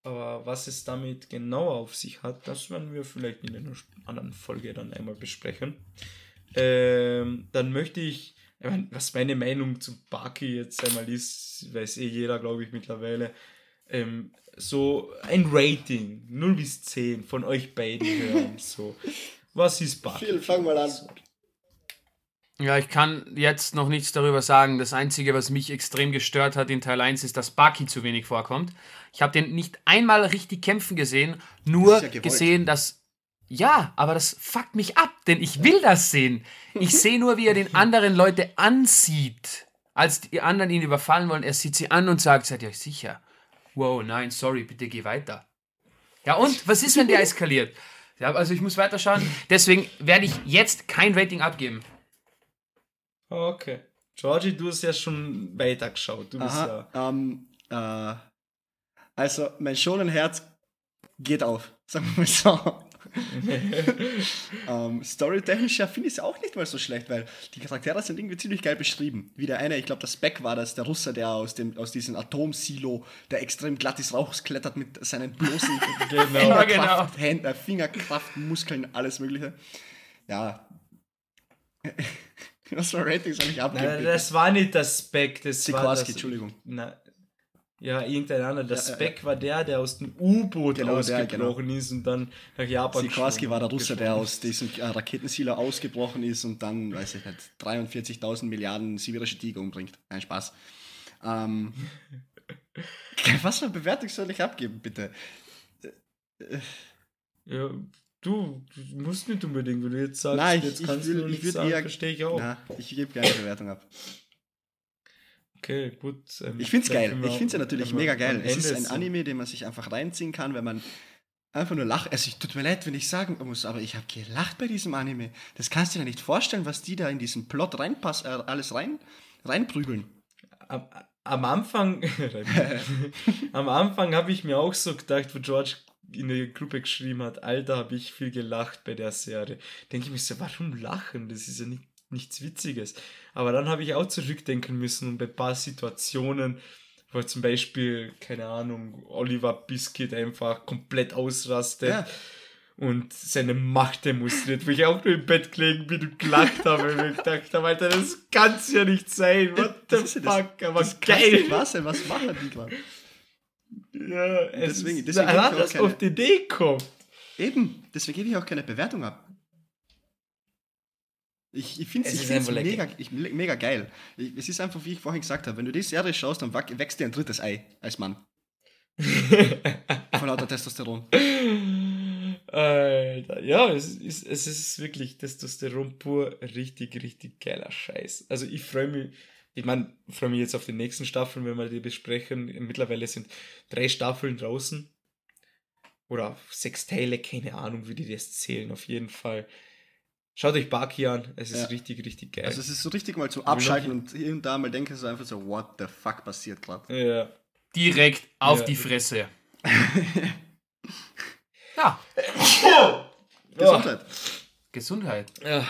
Aber was es damit genau auf sich hat, das werden wir vielleicht in einer anderen Folge dann einmal besprechen. Ähm, dann möchte ich, ich meine, was meine Meinung zu Baki jetzt einmal ist, weiß eh jeder, glaube ich, mittlerweile. Ähm, so ein Rating, 0 bis 10 von euch beiden hören. So. Was ist Baki? Phil, fang mal an. Ja, ich kann jetzt noch nichts darüber sagen. Das Einzige, was mich extrem gestört hat in Teil 1, ist, dass Baki zu wenig vorkommt. Ich habe den nicht einmal richtig kämpfen gesehen, nur das ja gesehen, dass. Ja, aber das fuckt mich ab, denn ich will das sehen. Ich sehe nur, wie er den anderen Leute ansieht. Als die anderen ihn überfallen wollen, er sieht sie an und sagt, seid ihr euch sicher? Wow, nein, sorry, bitte geh weiter. Ja und? Was ist, wenn der eskaliert? Ja, also ich muss weiterschauen. Deswegen werde ich jetzt kein Rating abgeben. Okay. Georgie, du hast ja schon weitergeschaut. Du bist Aha, ja. Ähm, äh, also, mein schonen Herz geht auf, sagen wir mal so. ähm, Storytechnisch ja, finde ich es auch nicht mal so schlecht, weil die Charaktere sind irgendwie ziemlich geil beschrieben. Wie der eine, ich glaube, das Beck war das, der Russe, der aus, dem, aus diesem Atomsilo, der extrem glatt ist, rausklettert mit seinen bloßen genau, genau. Händen, Fingerkraft, Muskeln, alles Mögliche. Ja. Was für Ratings habe ich abgegeben? das war nicht das Spec, das Sikorski, war das, Entschuldigung. Na, ja, irgendein anderer. Der ja, Spec ja, war der, der aus dem U-Boot genau, ausgebrochen genau. ist und dann nach Japan Sikorski war der Russe, der aus diesem äh, Raketensilo ausgebrochen ist und dann, weiß ich nicht, 43.000 Milliarden sibirische Tiger umbringt. Ein Spaß. Ähm, was für eine Bewertung soll ich abgeben, bitte? Ja, Du, du musst nicht unbedingt, wenn du jetzt sagst, Nein, ich, jetzt kannst ich will, du ich sagen, verstehe ich auch. Na, ich gebe keine Bewertung ab. Okay, gut. Ähm, ich finde es geil. Ich finde es ja natürlich mega geil. Es ist ein Anime, den man sich einfach reinziehen kann, wenn man einfach nur lacht. Also, es tut mir leid, wenn ich sagen muss, aber ich habe gelacht bei diesem Anime. Das kannst du dir nicht vorstellen, was die da in diesen Plot reinpass, äh, alles rein, reinprügeln. Am, am Anfang, am Anfang habe ich mir auch so gedacht, wo George in der Gruppe geschrieben hat, Alter, habe ich viel gelacht bei der Serie. Denke ich mir so, warum lachen? Das ist ja nicht, nichts Witziges. Aber dann habe ich auch zurückdenken müssen und bei ein paar Situationen, wo zum Beispiel, keine Ahnung, Oliver Biscuit einfach komplett ausrastet. Ja. Und seine Macht demonstriert, wo ich auch nur im Bett gelegen bin und gelacht habe und gedacht habe, Alter, das kann's ja nicht sein. What the fuck? Aber das geil. Was, was machen die gerade? Ja, deswegen, deswegen hat das keine, auf die Idee kommt. Eben, deswegen gebe ich auch keine Bewertung ab. Ich, ich finde es mega, ich, mega geil. Ich, es ist einfach, wie ich vorhin gesagt habe, wenn du die Serie schaust, dann wächst dir ein drittes Ei als Mann. Von lauter Testosteron. Alter, ja, es ist, es ist wirklich Testosteron pur richtig, richtig geiler Scheiß. Also ich freue mich ich meine, freue mich jetzt auf die nächsten Staffeln, wenn wir die besprechen. Mittlerweile sind drei Staffeln draußen. Oder sechs Teile, keine Ahnung, wie die das zählen. Auf jeden Fall. Schaut euch Baki an, es ist ja. richtig, richtig geil. Also es ist so richtig mal zu abschalten und hier und da mal denken so einfach so, what the fuck passiert gerade. Ja. Direkt auf ja. die Fresse. ja. Gesundheit. Gesundheit. Ja,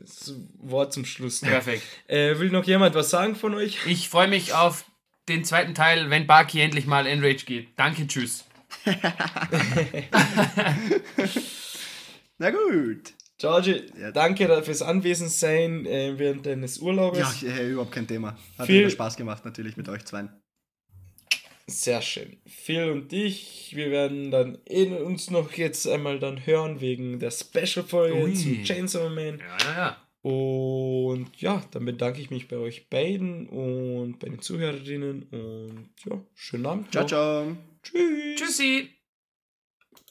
das Wort zum Schluss. Perfekt. Äh, will noch jemand was sagen von euch? Ich freue mich auf den zweiten Teil, wenn Baki endlich mal Enrage geht. Danke, tschüss. Na gut. Georgie, ja. danke fürs Anwesendsein äh, während deines Urlaubes. Ja, ja, überhaupt kein Thema. Hat Viel Spaß gemacht, natürlich mit euch zwei. Sehr schön. Phil und ich, wir werden dann in uns noch jetzt einmal dann hören wegen der Special-Folge zu Chainsaw Man. Ja, ja, ja. Und ja, dann bedanke ich mich bei euch beiden und bei den Zuhörerinnen und ja, schönen Abend. Ciao, ciao. Tschüss. Tschüssi.